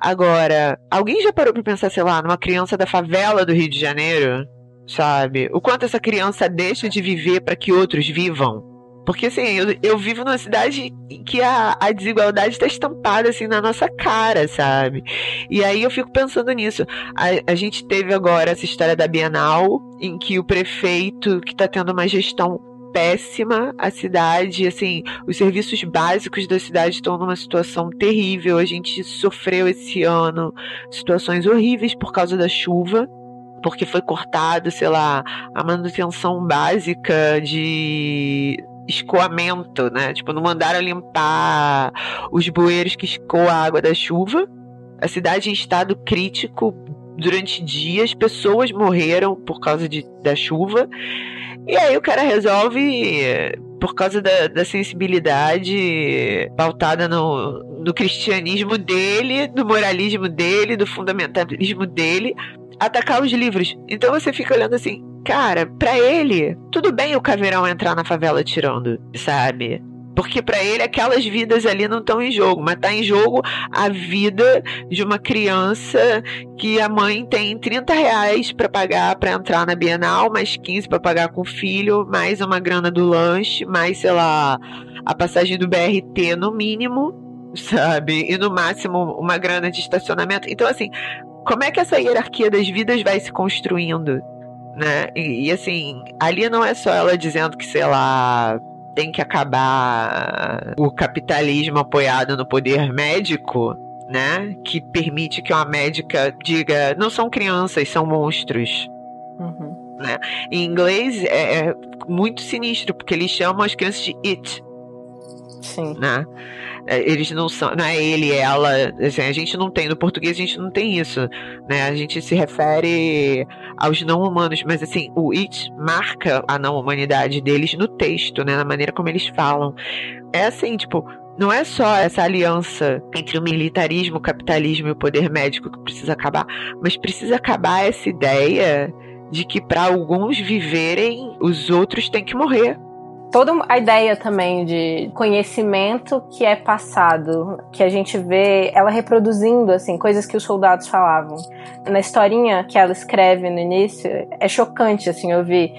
Agora, alguém já parou pra pensar, sei lá, numa criança da favela do Rio de Janeiro? Sabe? O quanto essa criança deixa de viver para que outros vivam? Porque assim, eu, eu vivo numa cidade que a, a desigualdade está estampada assim na nossa cara, sabe? E aí eu fico pensando nisso. A, a gente teve agora essa história da Bienal, em que o prefeito, que está tendo uma gestão péssima a cidade, assim, os serviços básicos da cidade estão numa situação terrível. A gente sofreu esse ano situações horríveis por causa da chuva, porque foi cortado, sei lá, a manutenção básica de escoamento, né? Tipo, não mandaram limpar os bueiros que escoam a água da chuva. A cidade em estado crítico durante dias, pessoas morreram por causa de, da chuva. E aí o cara resolve, por causa da, da sensibilidade pautada no, no cristianismo dele, do moralismo dele, do fundamentalismo dele, atacar os livros. Então você fica olhando assim, cara, para ele, tudo bem o caveirão entrar na favela tirando, sabe? Porque para ele aquelas vidas ali não estão em jogo, mas tá em jogo a vida de uma criança que a mãe tem 30 reais para pagar para entrar na Bienal, mais 15 para pagar com o filho, mais uma grana do lanche, mais, sei lá, a passagem do BRT no mínimo, sabe? E no máximo uma grana de estacionamento. Então, assim, como é que essa hierarquia das vidas vai se construindo? Né? E, e assim, ali não é só ela dizendo que, sei lá, tem que acabar o capitalismo apoiado no poder médico, né? Que permite que uma médica diga: não são crianças, são monstros. Uhum. Né? Em inglês é, é muito sinistro, porque eles chamam as crianças de it. Sim. Né? É, eles não são, não é ele, ela, assim, a gente não tem, no português a gente não tem isso, né? A gente se refere aos não humanos, mas assim, o it marca a não humanidade deles no texto, né? Na maneira como eles falam. É assim, tipo, não é só essa aliança entre o militarismo, o capitalismo e o poder médico que precisa acabar, mas precisa acabar essa ideia de que para alguns viverem, os outros têm que morrer toda a ideia também de conhecimento que é passado, que a gente vê ela reproduzindo assim coisas que os soldados falavam. Na historinha que ela escreve no início, é chocante assim ouvir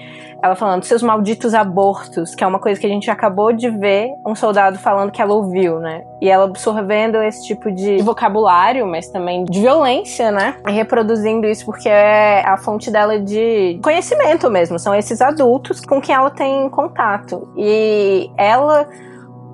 ela falando seus malditos abortos, que é uma coisa que a gente acabou de ver um soldado falando que ela ouviu, né? E ela absorvendo esse tipo de vocabulário, mas também de violência, né? E reproduzindo isso porque é a fonte dela de conhecimento mesmo. São esses adultos com quem ela tem contato. E ela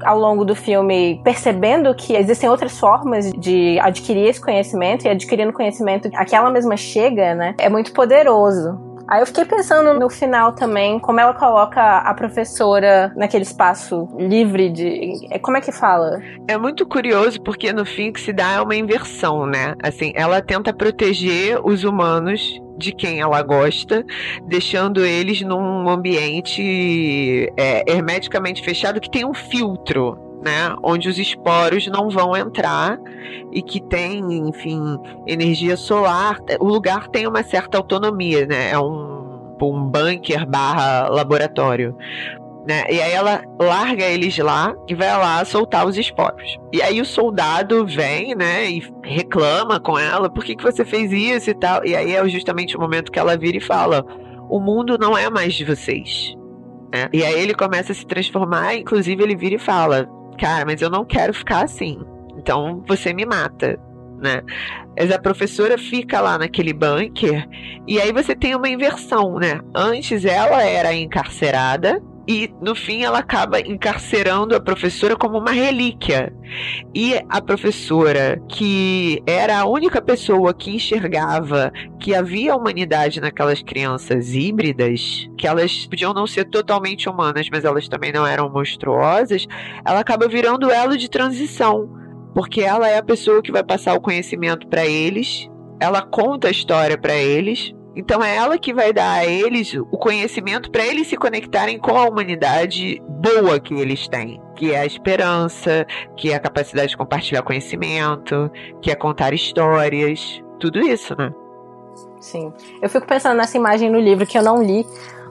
ao longo do filme percebendo que existem outras formas de adquirir esse conhecimento e adquirindo conhecimento a que ela mesma chega, né? É muito poderoso. Aí eu fiquei pensando no final também, como ela coloca a professora naquele espaço livre de. É, como é que fala? É muito curioso porque no fim que se dá é uma inversão, né? Assim, ela tenta proteger os humanos de quem ela gosta, deixando eles num ambiente é, hermeticamente fechado que tem um filtro né, onde os esporos não vão entrar e que tem, enfim, energia solar. O lugar tem uma certa autonomia, né? É um, um bunker barra laboratório. Né? E aí ela larga eles lá e vai lá soltar os esporos. E aí o soldado vem, né, e reclama com ela, por que, que você fez isso e tal. E aí é justamente o momento que ela vira e fala: o mundo não é mais de vocês. Né? E aí ele começa a se transformar, inclusive ele vira e fala: cara, mas eu não quero ficar assim. Então você me mata, né? Mas a professora fica lá naquele bunker e aí você tem uma inversão, né? Antes ela era encarcerada e no fim ela acaba encarcerando a professora como uma relíquia. E a professora, que era a única pessoa que enxergava que havia humanidade naquelas crianças híbridas, que elas podiam não ser totalmente humanas, mas elas também não eram monstruosas, ela acaba virando elo de transição, porque ela é a pessoa que vai passar o conhecimento para eles, ela conta a história para eles então é ela que vai dar a eles o conhecimento para eles se conectarem com a humanidade boa que eles têm, que é a esperança, que é a capacidade de compartilhar conhecimento, que é contar histórias, tudo isso, né? Sim. Eu fico pensando nessa imagem no livro que eu não li,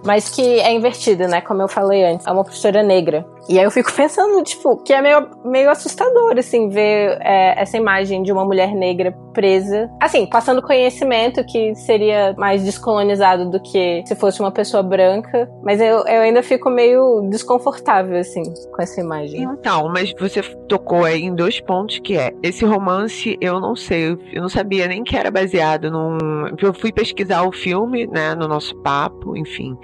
mas que é invertida, né? Como eu falei antes. É uma professora negra. E aí eu fico pensando, tipo, que é meio, meio assustador, assim, ver é, essa imagem de uma mulher negra presa. Assim, passando conhecimento que seria mais descolonizado do que se fosse uma pessoa branca. Mas eu, eu ainda fico meio desconfortável, assim, com essa imagem. Então, mas você tocou aí em dois pontos que é, esse romance, eu não sei, eu não sabia nem que era baseado num... Eu fui pesquisar o filme, né, no nosso papo, enfim...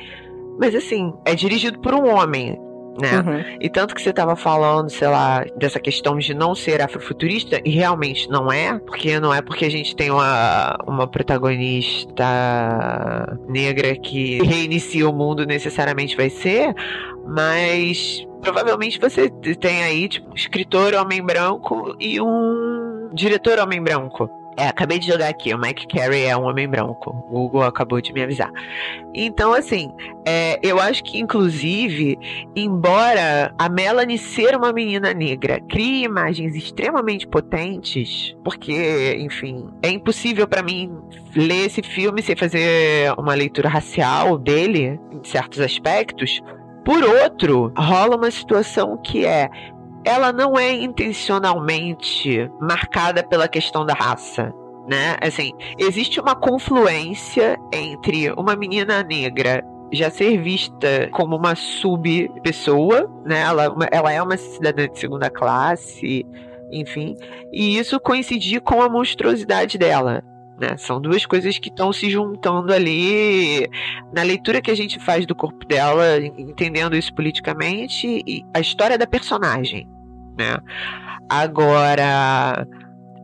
Mas assim, é dirigido por um homem né? Uhum. E tanto que você estava falando, sei lá, dessa questão de não ser afrofuturista, e realmente não é, porque não é porque a gente tem uma, uma protagonista negra que reinicia o mundo necessariamente vai ser, mas provavelmente você tem aí, tipo, um escritor homem branco e um diretor homem branco. É, acabei de jogar aqui, o Mike Carey é um homem branco. O Google acabou de me avisar. Então, assim, é, eu acho que, inclusive, embora a Melanie ser uma menina negra crie imagens extremamente potentes, porque, enfim, é impossível para mim ler esse filme sem fazer uma leitura racial dele, em certos aspectos. Por outro, rola uma situação que é ela não é intencionalmente marcada pela questão da raça. Né? Assim, existe uma confluência entre uma menina negra já ser vista como uma sub-pessoa, né? Ela, ela é uma cidadã de segunda classe, enfim, e isso coincidir com a monstruosidade dela. Né? São duas coisas que estão se juntando ali na leitura que a gente faz do corpo dela, entendendo isso politicamente, e a história da personagem. Né? Agora,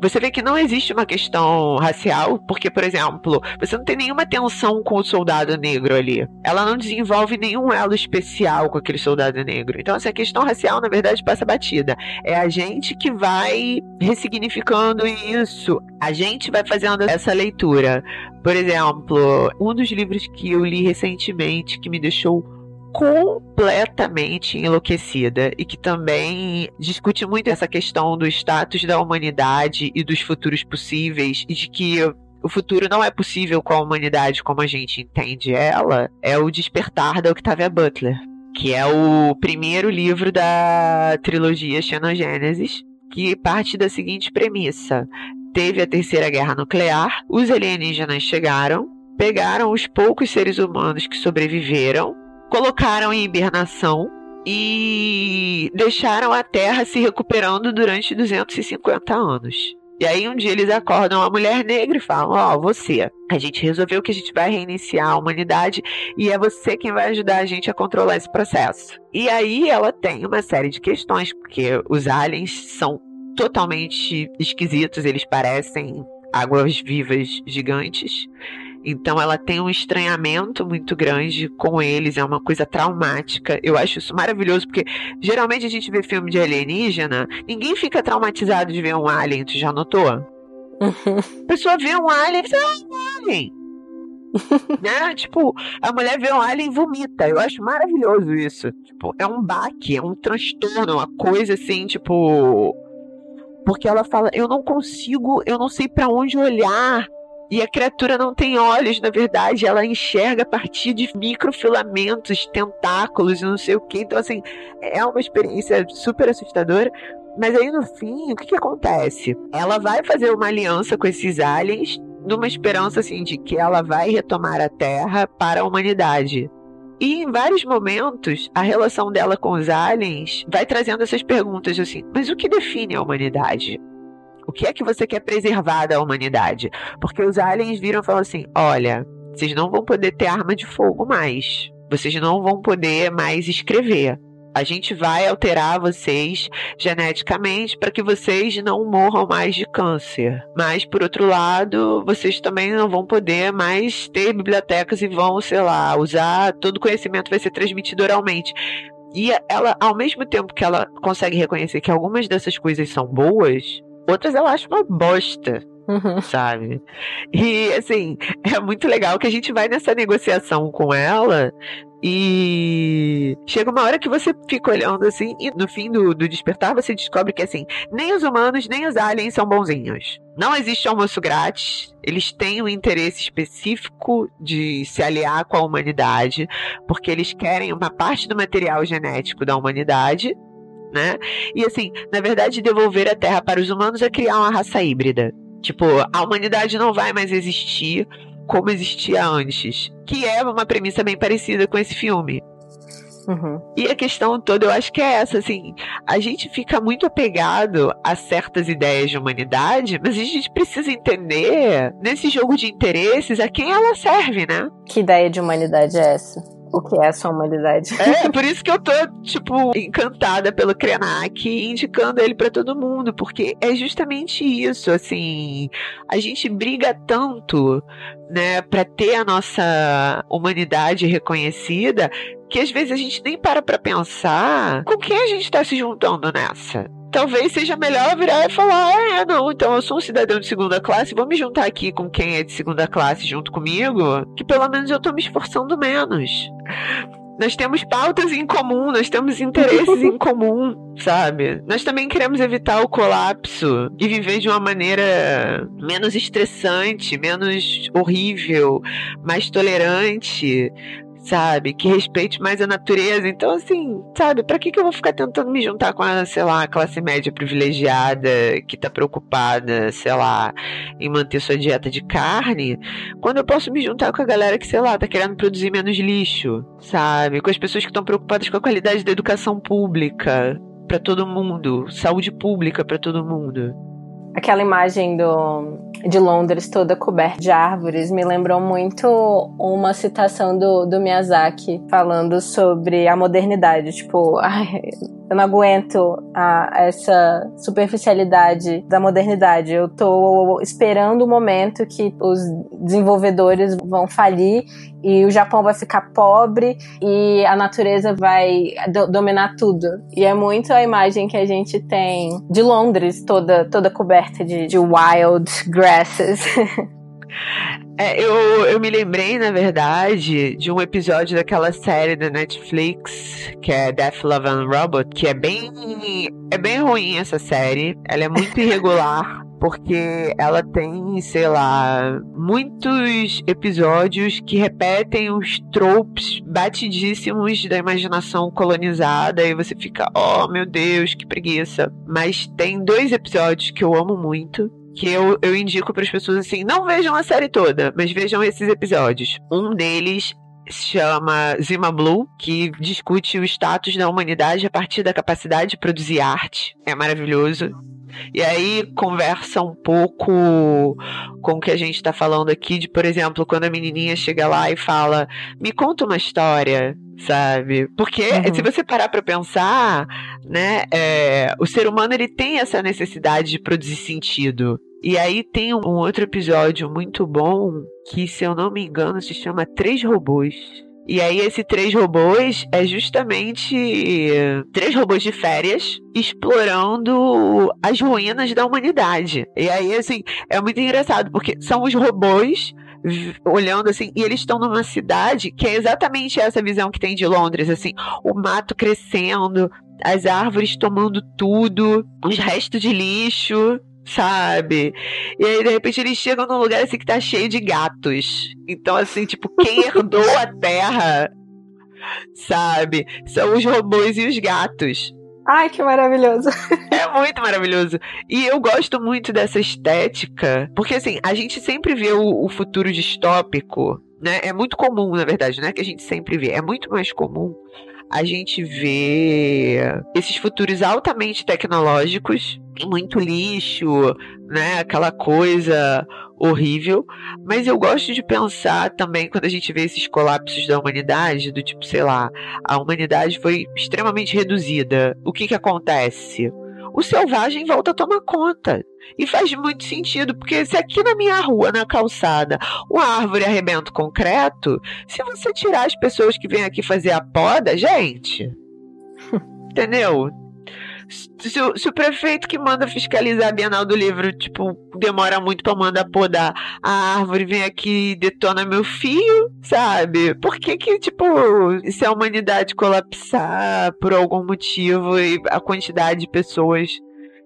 você vê que não existe uma questão racial, porque, por exemplo, você não tem nenhuma tensão com o soldado negro ali. Ela não desenvolve nenhum elo especial com aquele soldado negro. Então, essa questão racial, na verdade, passa batida. É a gente que vai ressignificando isso. A gente vai fazendo essa leitura. Por exemplo, um dos livros que eu li recentemente que me deixou completamente enlouquecida e que também discute muito essa questão do status da humanidade e dos futuros possíveis e de que o futuro não é possível com a humanidade como a gente entende ela, é o Despertar da Octavia Butler, que é o primeiro livro da trilogia Xenogênesis, que parte da seguinte premissa: teve a terceira guerra nuclear, os alienígenas chegaram, pegaram os poucos seres humanos que sobreviveram, colocaram em hibernação e deixaram a Terra se recuperando durante 250 anos. E aí um dia eles acordam a mulher negra e falam: Ó, oh, você, a gente resolveu que a gente vai reiniciar a humanidade e é você quem vai ajudar a gente a controlar esse processo. E aí ela tem uma série de questões, porque os aliens são totalmente esquisitos, eles parecem águas vivas gigantes. Então ela tem um estranhamento muito grande com eles, é uma coisa traumática. Eu acho isso maravilhoso, porque geralmente a gente vê filme de alienígena, ninguém fica traumatizado de ver um alien, tu já notou? A pessoa vê um alien e diz, ah, um alien. né? Tipo, a mulher vê um alien e vomita. Eu acho maravilhoso isso. Tipo, é um baque, é um transtorno, uma coisa assim, tipo. Porque ela fala, eu não consigo, eu não sei para onde olhar. E a criatura não tem olhos, na verdade, ela enxerga a partir de microfilamentos, tentáculos e não sei o que. Então, assim, é uma experiência super assustadora. Mas aí no fim, o que, que acontece? Ela vai fazer uma aliança com esses aliens, numa esperança assim de que ela vai retomar a Terra para a humanidade. E em vários momentos, a relação dela com os aliens vai trazendo essas perguntas assim: mas o que define a humanidade? O que é que você quer preservar da humanidade? Porque os aliens viram e falaram assim: olha, vocês não vão poder ter arma de fogo mais. Vocês não vão poder mais escrever. A gente vai alterar vocês geneticamente para que vocês não morram mais de câncer. Mas, por outro lado, vocês também não vão poder mais ter bibliotecas e vão, sei lá, usar. Todo conhecimento vai ser transmitido oralmente. E ela, ao mesmo tempo que ela consegue reconhecer que algumas dessas coisas são boas, Outras eu acho uma bosta. Uhum. Sabe? E assim, é muito legal que a gente vai nessa negociação com ela e chega uma hora que você fica olhando assim, e no fim do, do despertar você descobre que assim, nem os humanos nem os aliens são bonzinhos. Não existe almoço grátis. Eles têm um interesse específico de se aliar com a humanidade, porque eles querem uma parte do material genético da humanidade né? E assim, na verdade, devolver a Terra para os humanos é criar uma raça híbrida. Tipo, a humanidade não vai mais existir como existia antes. Que é uma premissa bem parecida com esse filme. Uhum. E a questão toda, eu acho que é essa, assim, a gente fica muito apegado a certas ideias de humanidade, mas a gente precisa entender, nesse jogo de interesses, a quem ela serve, né? Que ideia de humanidade é essa? O que é a sua humanidade. É, por isso que eu tô, tipo, encantada pelo Krenak indicando ele para todo mundo, porque é justamente isso, assim, a gente briga tanto, né, para ter a nossa humanidade reconhecida, que às vezes a gente nem para pra pensar com quem a gente tá se juntando nessa talvez seja melhor virar e falar: ah, é, não, então eu sou um cidadão de segunda classe, vou me juntar aqui com quem é de segunda classe junto comigo, que pelo menos eu tô me esforçando menos. Nós temos pautas em comum, nós temos interesses em comum, sabe? Nós também queremos evitar o colapso e viver de uma maneira menos estressante, menos horrível, mais tolerante, sabe? Que respeite mais a natureza. Então, assim, sabe? Para que, que eu vou ficar tentando me juntar com a, sei lá, classe média privilegiada que tá preocupada, sei lá, em manter sua dieta de carne, quando eu posso me juntar com a galera que, sei lá, tá querendo produzir menos lixo, sabe? Com as pessoas que estão preocupadas com a qualidade da educação pública para todo mundo, saúde pública para todo mundo. Aquela imagem do, de Londres toda coberta de árvores me lembrou muito uma citação do, do Miyazaki falando sobre a modernidade. Tipo, ai, eu não aguento a, essa superficialidade da modernidade. Eu tô esperando o momento que os desenvolvedores vão falir e o Japão vai ficar pobre e a natureza vai do, dominar tudo. E é muito a imagem que a gente tem de Londres toda toda coberta de, de wild grasses. É, eu, eu me lembrei, na verdade, de um episódio daquela série da Netflix, que é Death, Love and Robot, que é bem. É bem ruim essa série. Ela é muito irregular. porque ela tem, sei lá, muitos episódios que repetem os tropes batidíssimos da imaginação colonizada e você fica, oh meu Deus, que preguiça. Mas tem dois episódios que eu amo muito, que eu, eu indico para as pessoas assim: não vejam a série toda, mas vejam esses episódios. Um deles se chama Zima Blue, que discute o status da humanidade a partir da capacidade de produzir arte. É maravilhoso. E aí conversa um pouco com o que a gente está falando aqui, de, por exemplo, quando a menininha chega lá e fala: Me conta uma história, sabe? Porque uhum. se você parar para pensar, né, é, o ser humano ele tem essa necessidade de produzir sentido. E aí tem um outro episódio muito bom que, se eu não me engano, se chama Três Robôs. E aí, esse três robôs é justamente três robôs de férias explorando as ruínas da humanidade. E aí, assim, é muito engraçado, porque são os robôs olhando assim, e eles estão numa cidade que é exatamente essa visão que tem de Londres, assim, o mato crescendo, as árvores tomando tudo, os restos de lixo, sabe? E aí, de repente, eles chegam num lugar assim que tá cheio de gatos. Então, assim, tipo, quem herdou a terra, sabe? São os robôs e os gatos. Ai, que maravilhoso. É muito maravilhoso. E eu gosto muito dessa estética, porque assim, a gente sempre vê o, o futuro distópico, né? É muito comum, na verdade, não é que a gente sempre vê, é muito mais comum a gente vê esses futuros altamente tecnológicos, muito lixo, né? Aquela coisa horrível. Mas eu gosto de pensar também quando a gente vê esses colapsos da humanidade, do tipo, sei lá, a humanidade foi extremamente reduzida. O que que acontece? O selvagem volta a tomar conta. E faz muito sentido, porque se aqui na minha rua, na calçada, uma árvore arrebenta o concreto, se você tirar as pessoas que vêm aqui fazer a poda, gente. entendeu? Se o, se o, prefeito que manda fiscalizar a Bienal do Livro, tipo, demora muito pra mandar podar a árvore, vem aqui e detona meu fio, sabe? Por que que, tipo, se a humanidade colapsar por algum motivo e a quantidade de pessoas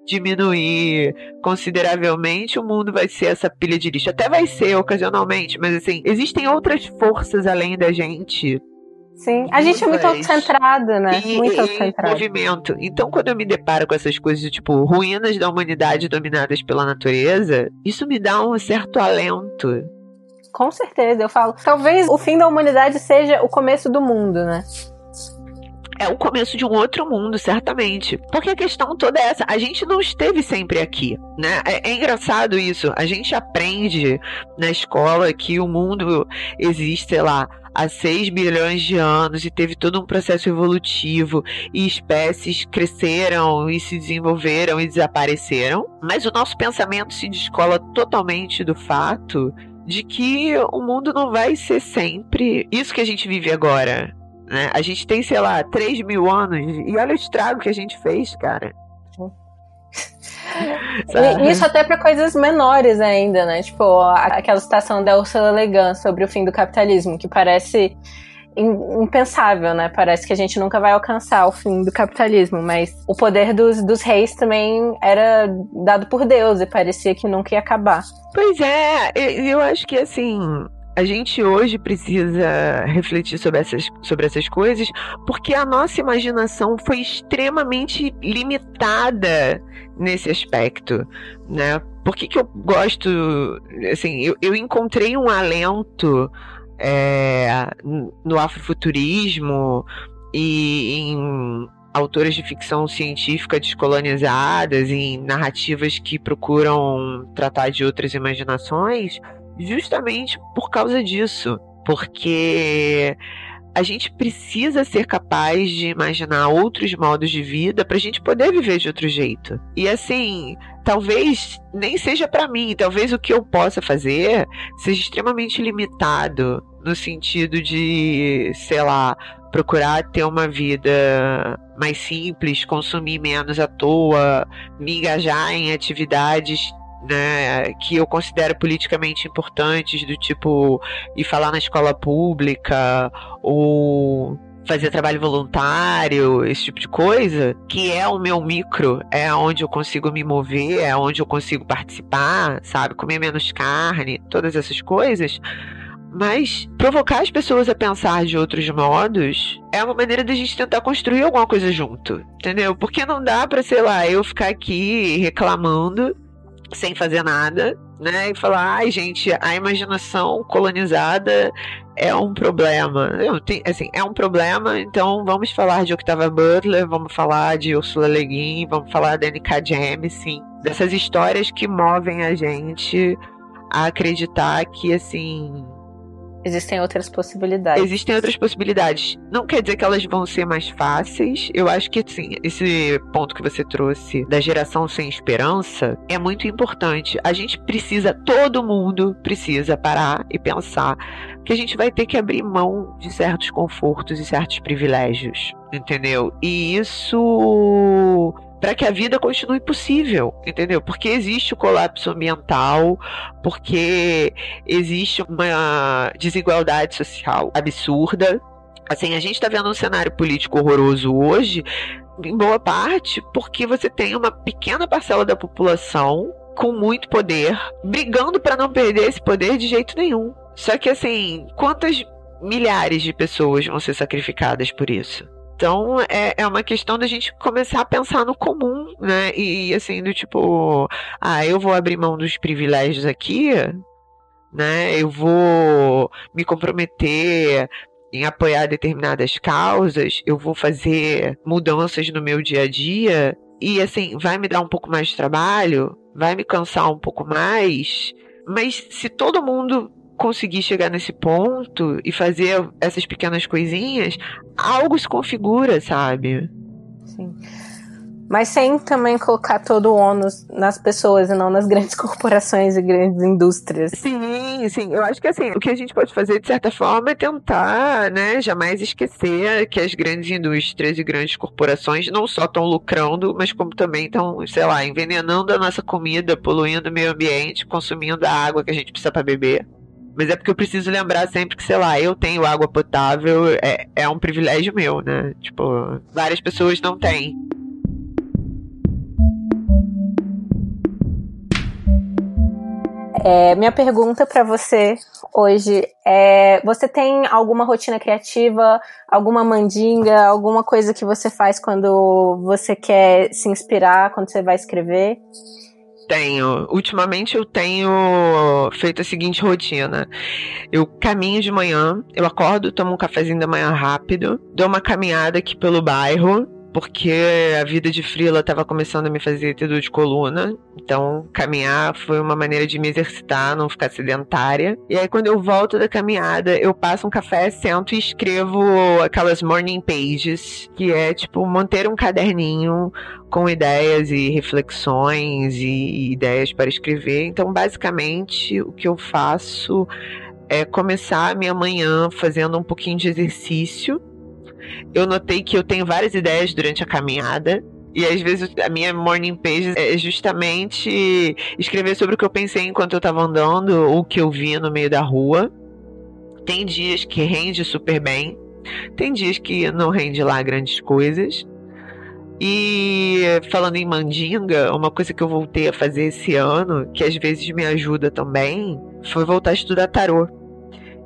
diminuir consideravelmente, o mundo vai ser essa pilha de lixo. Até vai ser ocasionalmente, mas assim, existem outras forças além da gente Sim, a gente é muito autocentrado, né? E, muito autocentrado. movimento. Então, quando eu me deparo com essas coisas, tipo, ruínas da humanidade dominadas pela natureza, isso me dá um certo alento. Com certeza, eu falo. Talvez o fim da humanidade seja o começo do mundo, né? é o começo de um outro mundo, certamente. Porque a questão toda é essa: a gente não esteve sempre aqui, né? É, é, engraçado isso. A gente aprende na escola que o mundo existe, sei lá, há 6 bilhões de anos e teve todo um processo evolutivo e espécies cresceram e se desenvolveram e desapareceram, mas o nosso pensamento se descola totalmente do fato de que o mundo não vai ser sempre isso que a gente vive agora. Né? A gente tem, sei lá, 3 mil anos e olha o estrago que a gente fez, cara. Isso até para coisas menores ainda, né? Tipo, aquela citação da Ursula Le Guin sobre o fim do capitalismo, que parece impensável, né? Parece que a gente nunca vai alcançar o fim do capitalismo, mas o poder dos, dos reis também era dado por Deus e parecia que nunca ia acabar. Pois é, eu acho que assim, a gente hoje precisa refletir sobre essas, sobre essas coisas porque a nossa imaginação foi extremamente limitada nesse aspecto, né? Por que, que eu gosto, assim, eu, eu encontrei um alento é, no afrofuturismo e em autoras de ficção científica descolonizadas, em narrativas que procuram tratar de outras imaginações, justamente por causa disso. Porque a gente precisa ser capaz de imaginar outros modos de vida para a gente poder viver de outro jeito. E assim, talvez nem seja para mim, talvez o que eu possa fazer seja extremamente limitado no sentido de, sei lá, procurar ter uma vida mais simples, consumir menos à toa, me engajar em atividades né, que eu considero politicamente importantes, do tipo ir falar na escola pública ou fazer trabalho voluntário, esse tipo de coisa, que é o meu micro, é onde eu consigo me mover, é onde eu consigo participar, sabe? Comer menos carne, todas essas coisas. Mas provocar as pessoas a pensar de outros modos é uma maneira da gente tentar construir alguma coisa junto, entendeu? Porque não dá pra, sei lá, eu ficar aqui reclamando sem fazer nada, né? E falar, ai, gente, a imaginação colonizada é um problema. Eu, tem, assim, é um problema, então vamos falar de Octavia Butler, vamos falar de Ursula Le Guin, vamos falar da N.K. sim, dessas histórias que movem a gente a acreditar que, assim, Existem outras possibilidades. Existem outras possibilidades. Não quer dizer que elas vão ser mais fáceis. Eu acho que, sim, esse ponto que você trouxe da geração sem esperança é muito importante. A gente precisa, todo mundo precisa parar e pensar que a gente vai ter que abrir mão de certos confortos e certos privilégios. Entendeu? E isso para que a vida continue possível, entendeu? Porque existe o colapso ambiental, porque existe uma desigualdade social absurda. Assim, a gente está vendo um cenário político horroroso hoje, em boa parte, porque você tem uma pequena parcela da população com muito poder, brigando para não perder esse poder de jeito nenhum. Só que assim, quantas milhares de pessoas vão ser sacrificadas por isso? Então é, é uma questão da gente começar a pensar no comum, né? E assim, do tipo, ah, eu vou abrir mão dos privilégios aqui, né? Eu vou me comprometer em apoiar determinadas causas, eu vou fazer mudanças no meu dia a dia e assim, vai me dar um pouco mais de trabalho, vai me cansar um pouco mais, mas se todo mundo conseguir chegar nesse ponto e fazer essas pequenas coisinhas, algo se configura, sabe? Sim. Mas sem também colocar todo o ônus nas pessoas e não nas grandes corporações e grandes indústrias. Sim, sim. Eu acho que assim, o que a gente pode fazer, de certa forma, é tentar, né, jamais esquecer que as grandes indústrias e grandes corporações não só estão lucrando, mas como também estão, sei lá, envenenando a nossa comida, poluindo o meio ambiente, consumindo a água que a gente precisa para beber. Mas é porque eu preciso lembrar sempre que, sei lá, eu tenho água potável, é, é um privilégio meu, né? Tipo, várias pessoas não têm. É, minha pergunta para você hoje é: você tem alguma rotina criativa, alguma mandinga, alguma coisa que você faz quando você quer se inspirar, quando você vai escrever? Tenho. Ultimamente eu tenho feito a seguinte rotina. Eu caminho de manhã, eu acordo, tomo um cafezinho da manhã rápido, dou uma caminhada aqui pelo bairro, porque a vida de frila estava começando a me fazer ter dor de coluna. Então, caminhar foi uma maneira de me exercitar, não ficar sedentária. E aí, quando eu volto da caminhada, eu passo um café, sento e escrevo aquelas morning pages, que é tipo manter um caderninho com ideias e reflexões e ideias para escrever. Então, basicamente, o que eu faço é começar a minha manhã fazendo um pouquinho de exercício eu notei que eu tenho várias ideias durante a caminhada. E às vezes a minha morning page é justamente escrever sobre o que eu pensei enquanto eu tava andando ou o que eu vi no meio da rua. Tem dias que rende super bem, tem dias que não rende lá grandes coisas. E falando em mandinga, uma coisa que eu voltei a fazer esse ano, que às vezes me ajuda também, foi voltar a estudar tarô.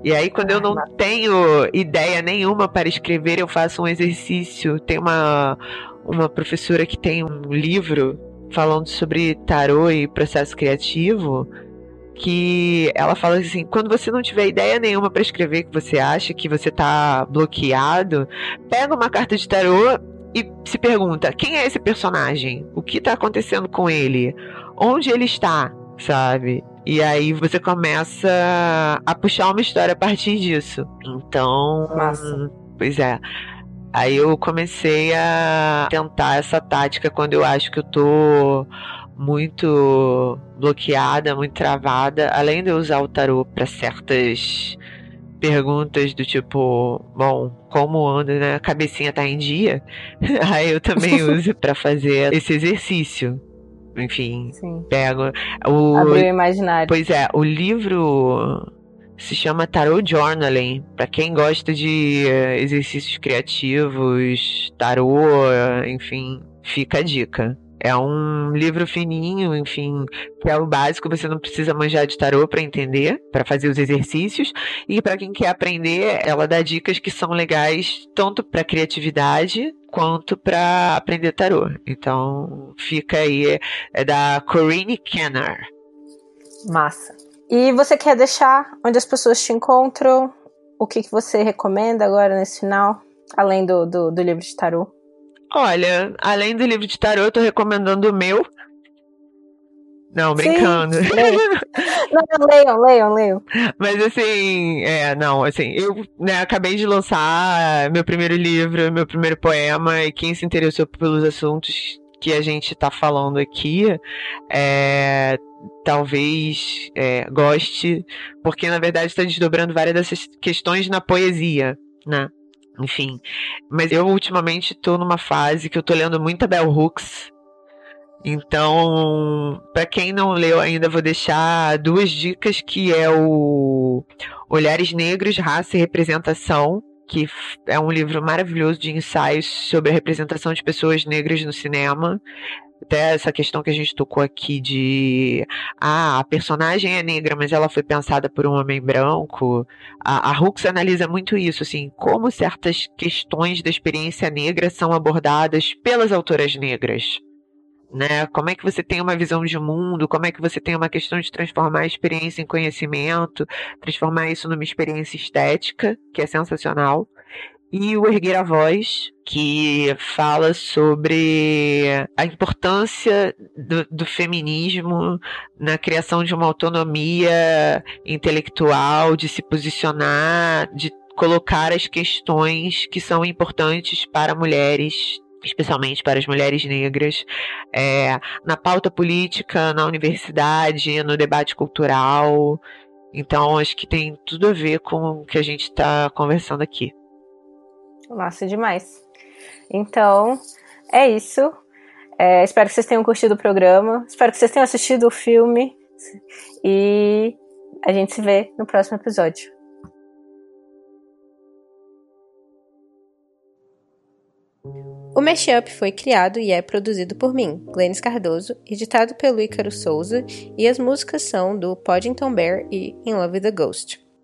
E aí, quando eu não tenho ideia nenhuma para escrever, eu faço um exercício. Tem uma, uma professora que tem um livro falando sobre tarô e processo criativo que ela fala assim: quando você não tiver ideia nenhuma para escrever, que você acha que você está bloqueado, pega uma carta de tarô e se pergunta: quem é esse personagem? O que está acontecendo com ele? Onde ele está? Sabe? E aí você começa a puxar uma história a partir disso. Então, Massa. pois é. Aí eu comecei a tentar essa tática quando eu acho que eu tô muito bloqueada, muito travada, além de eu usar o tarô para certas perguntas do tipo, bom, como anda, né? A cabecinha tá em dia. Aí eu também uso para fazer esse exercício enfim, Sim. pego. O, Abriu o imaginário. Pois é, o livro se chama Tarot Journaling. Para quem gosta de eh, exercícios criativos, tarot, enfim, fica a dica. É um livro fininho, enfim, que é o básico, você não precisa manjar de tarô para entender, para fazer os exercícios. E para quem quer aprender, ela dá dicas que são legais tanto para criatividade quanto para aprender tarô. Então, fica aí é da Corinne Kenner. Massa. E você quer deixar onde as pessoas te encontram? O que, que você recomenda agora nesse final? Além do, do, do livro de tarô? Olha, além do livro de tarô, eu tô recomendando o meu. Não, brincando. Sim, não, leiam, leiam, leiam. Mas assim, é, não, assim, eu né, acabei de lançar meu primeiro livro, meu primeiro poema, e quem se interessou pelos assuntos que a gente tá falando aqui, é, talvez é, goste, porque na verdade está desdobrando várias dessas questões na poesia, né? Enfim, mas eu ultimamente tô numa fase que eu tô lendo muita Bell Hooks. Então, para quem não leu ainda, vou deixar duas dicas que é o Olhares Negros, Raça e Representação, que é um livro maravilhoso de ensaios sobre a representação de pessoas negras no cinema até essa questão que a gente tocou aqui de ah, a personagem é negra, mas ela foi pensada por um homem branco. A, a Hooks analisa muito isso, assim, como certas questões da experiência negra são abordadas pelas autoras negras. Né? Como é que você tem uma visão de mundo? Como é que você tem uma questão de transformar a experiência em conhecimento, transformar isso numa experiência estética, que é sensacional e o Erguer a Voz, que fala sobre a importância do, do, feminismo na criação de uma autonomia intelectual, de se posicionar, de colocar as questões que são importantes para mulheres. Especialmente para as mulheres negras, é, na pauta política, na universidade, no debate cultural. Então, acho que tem tudo a ver com o que a gente está conversando aqui. Massa demais. Então, é isso. É, espero que vocês tenham curtido o programa. Espero que vocês tenham assistido o filme. E a gente se vê no próximo episódio. O Mashup foi criado e é produzido por mim, Glennis Cardoso, editado pelo Ícaro Souza, e as músicas são do Poddington Bear e In Love with the Ghost.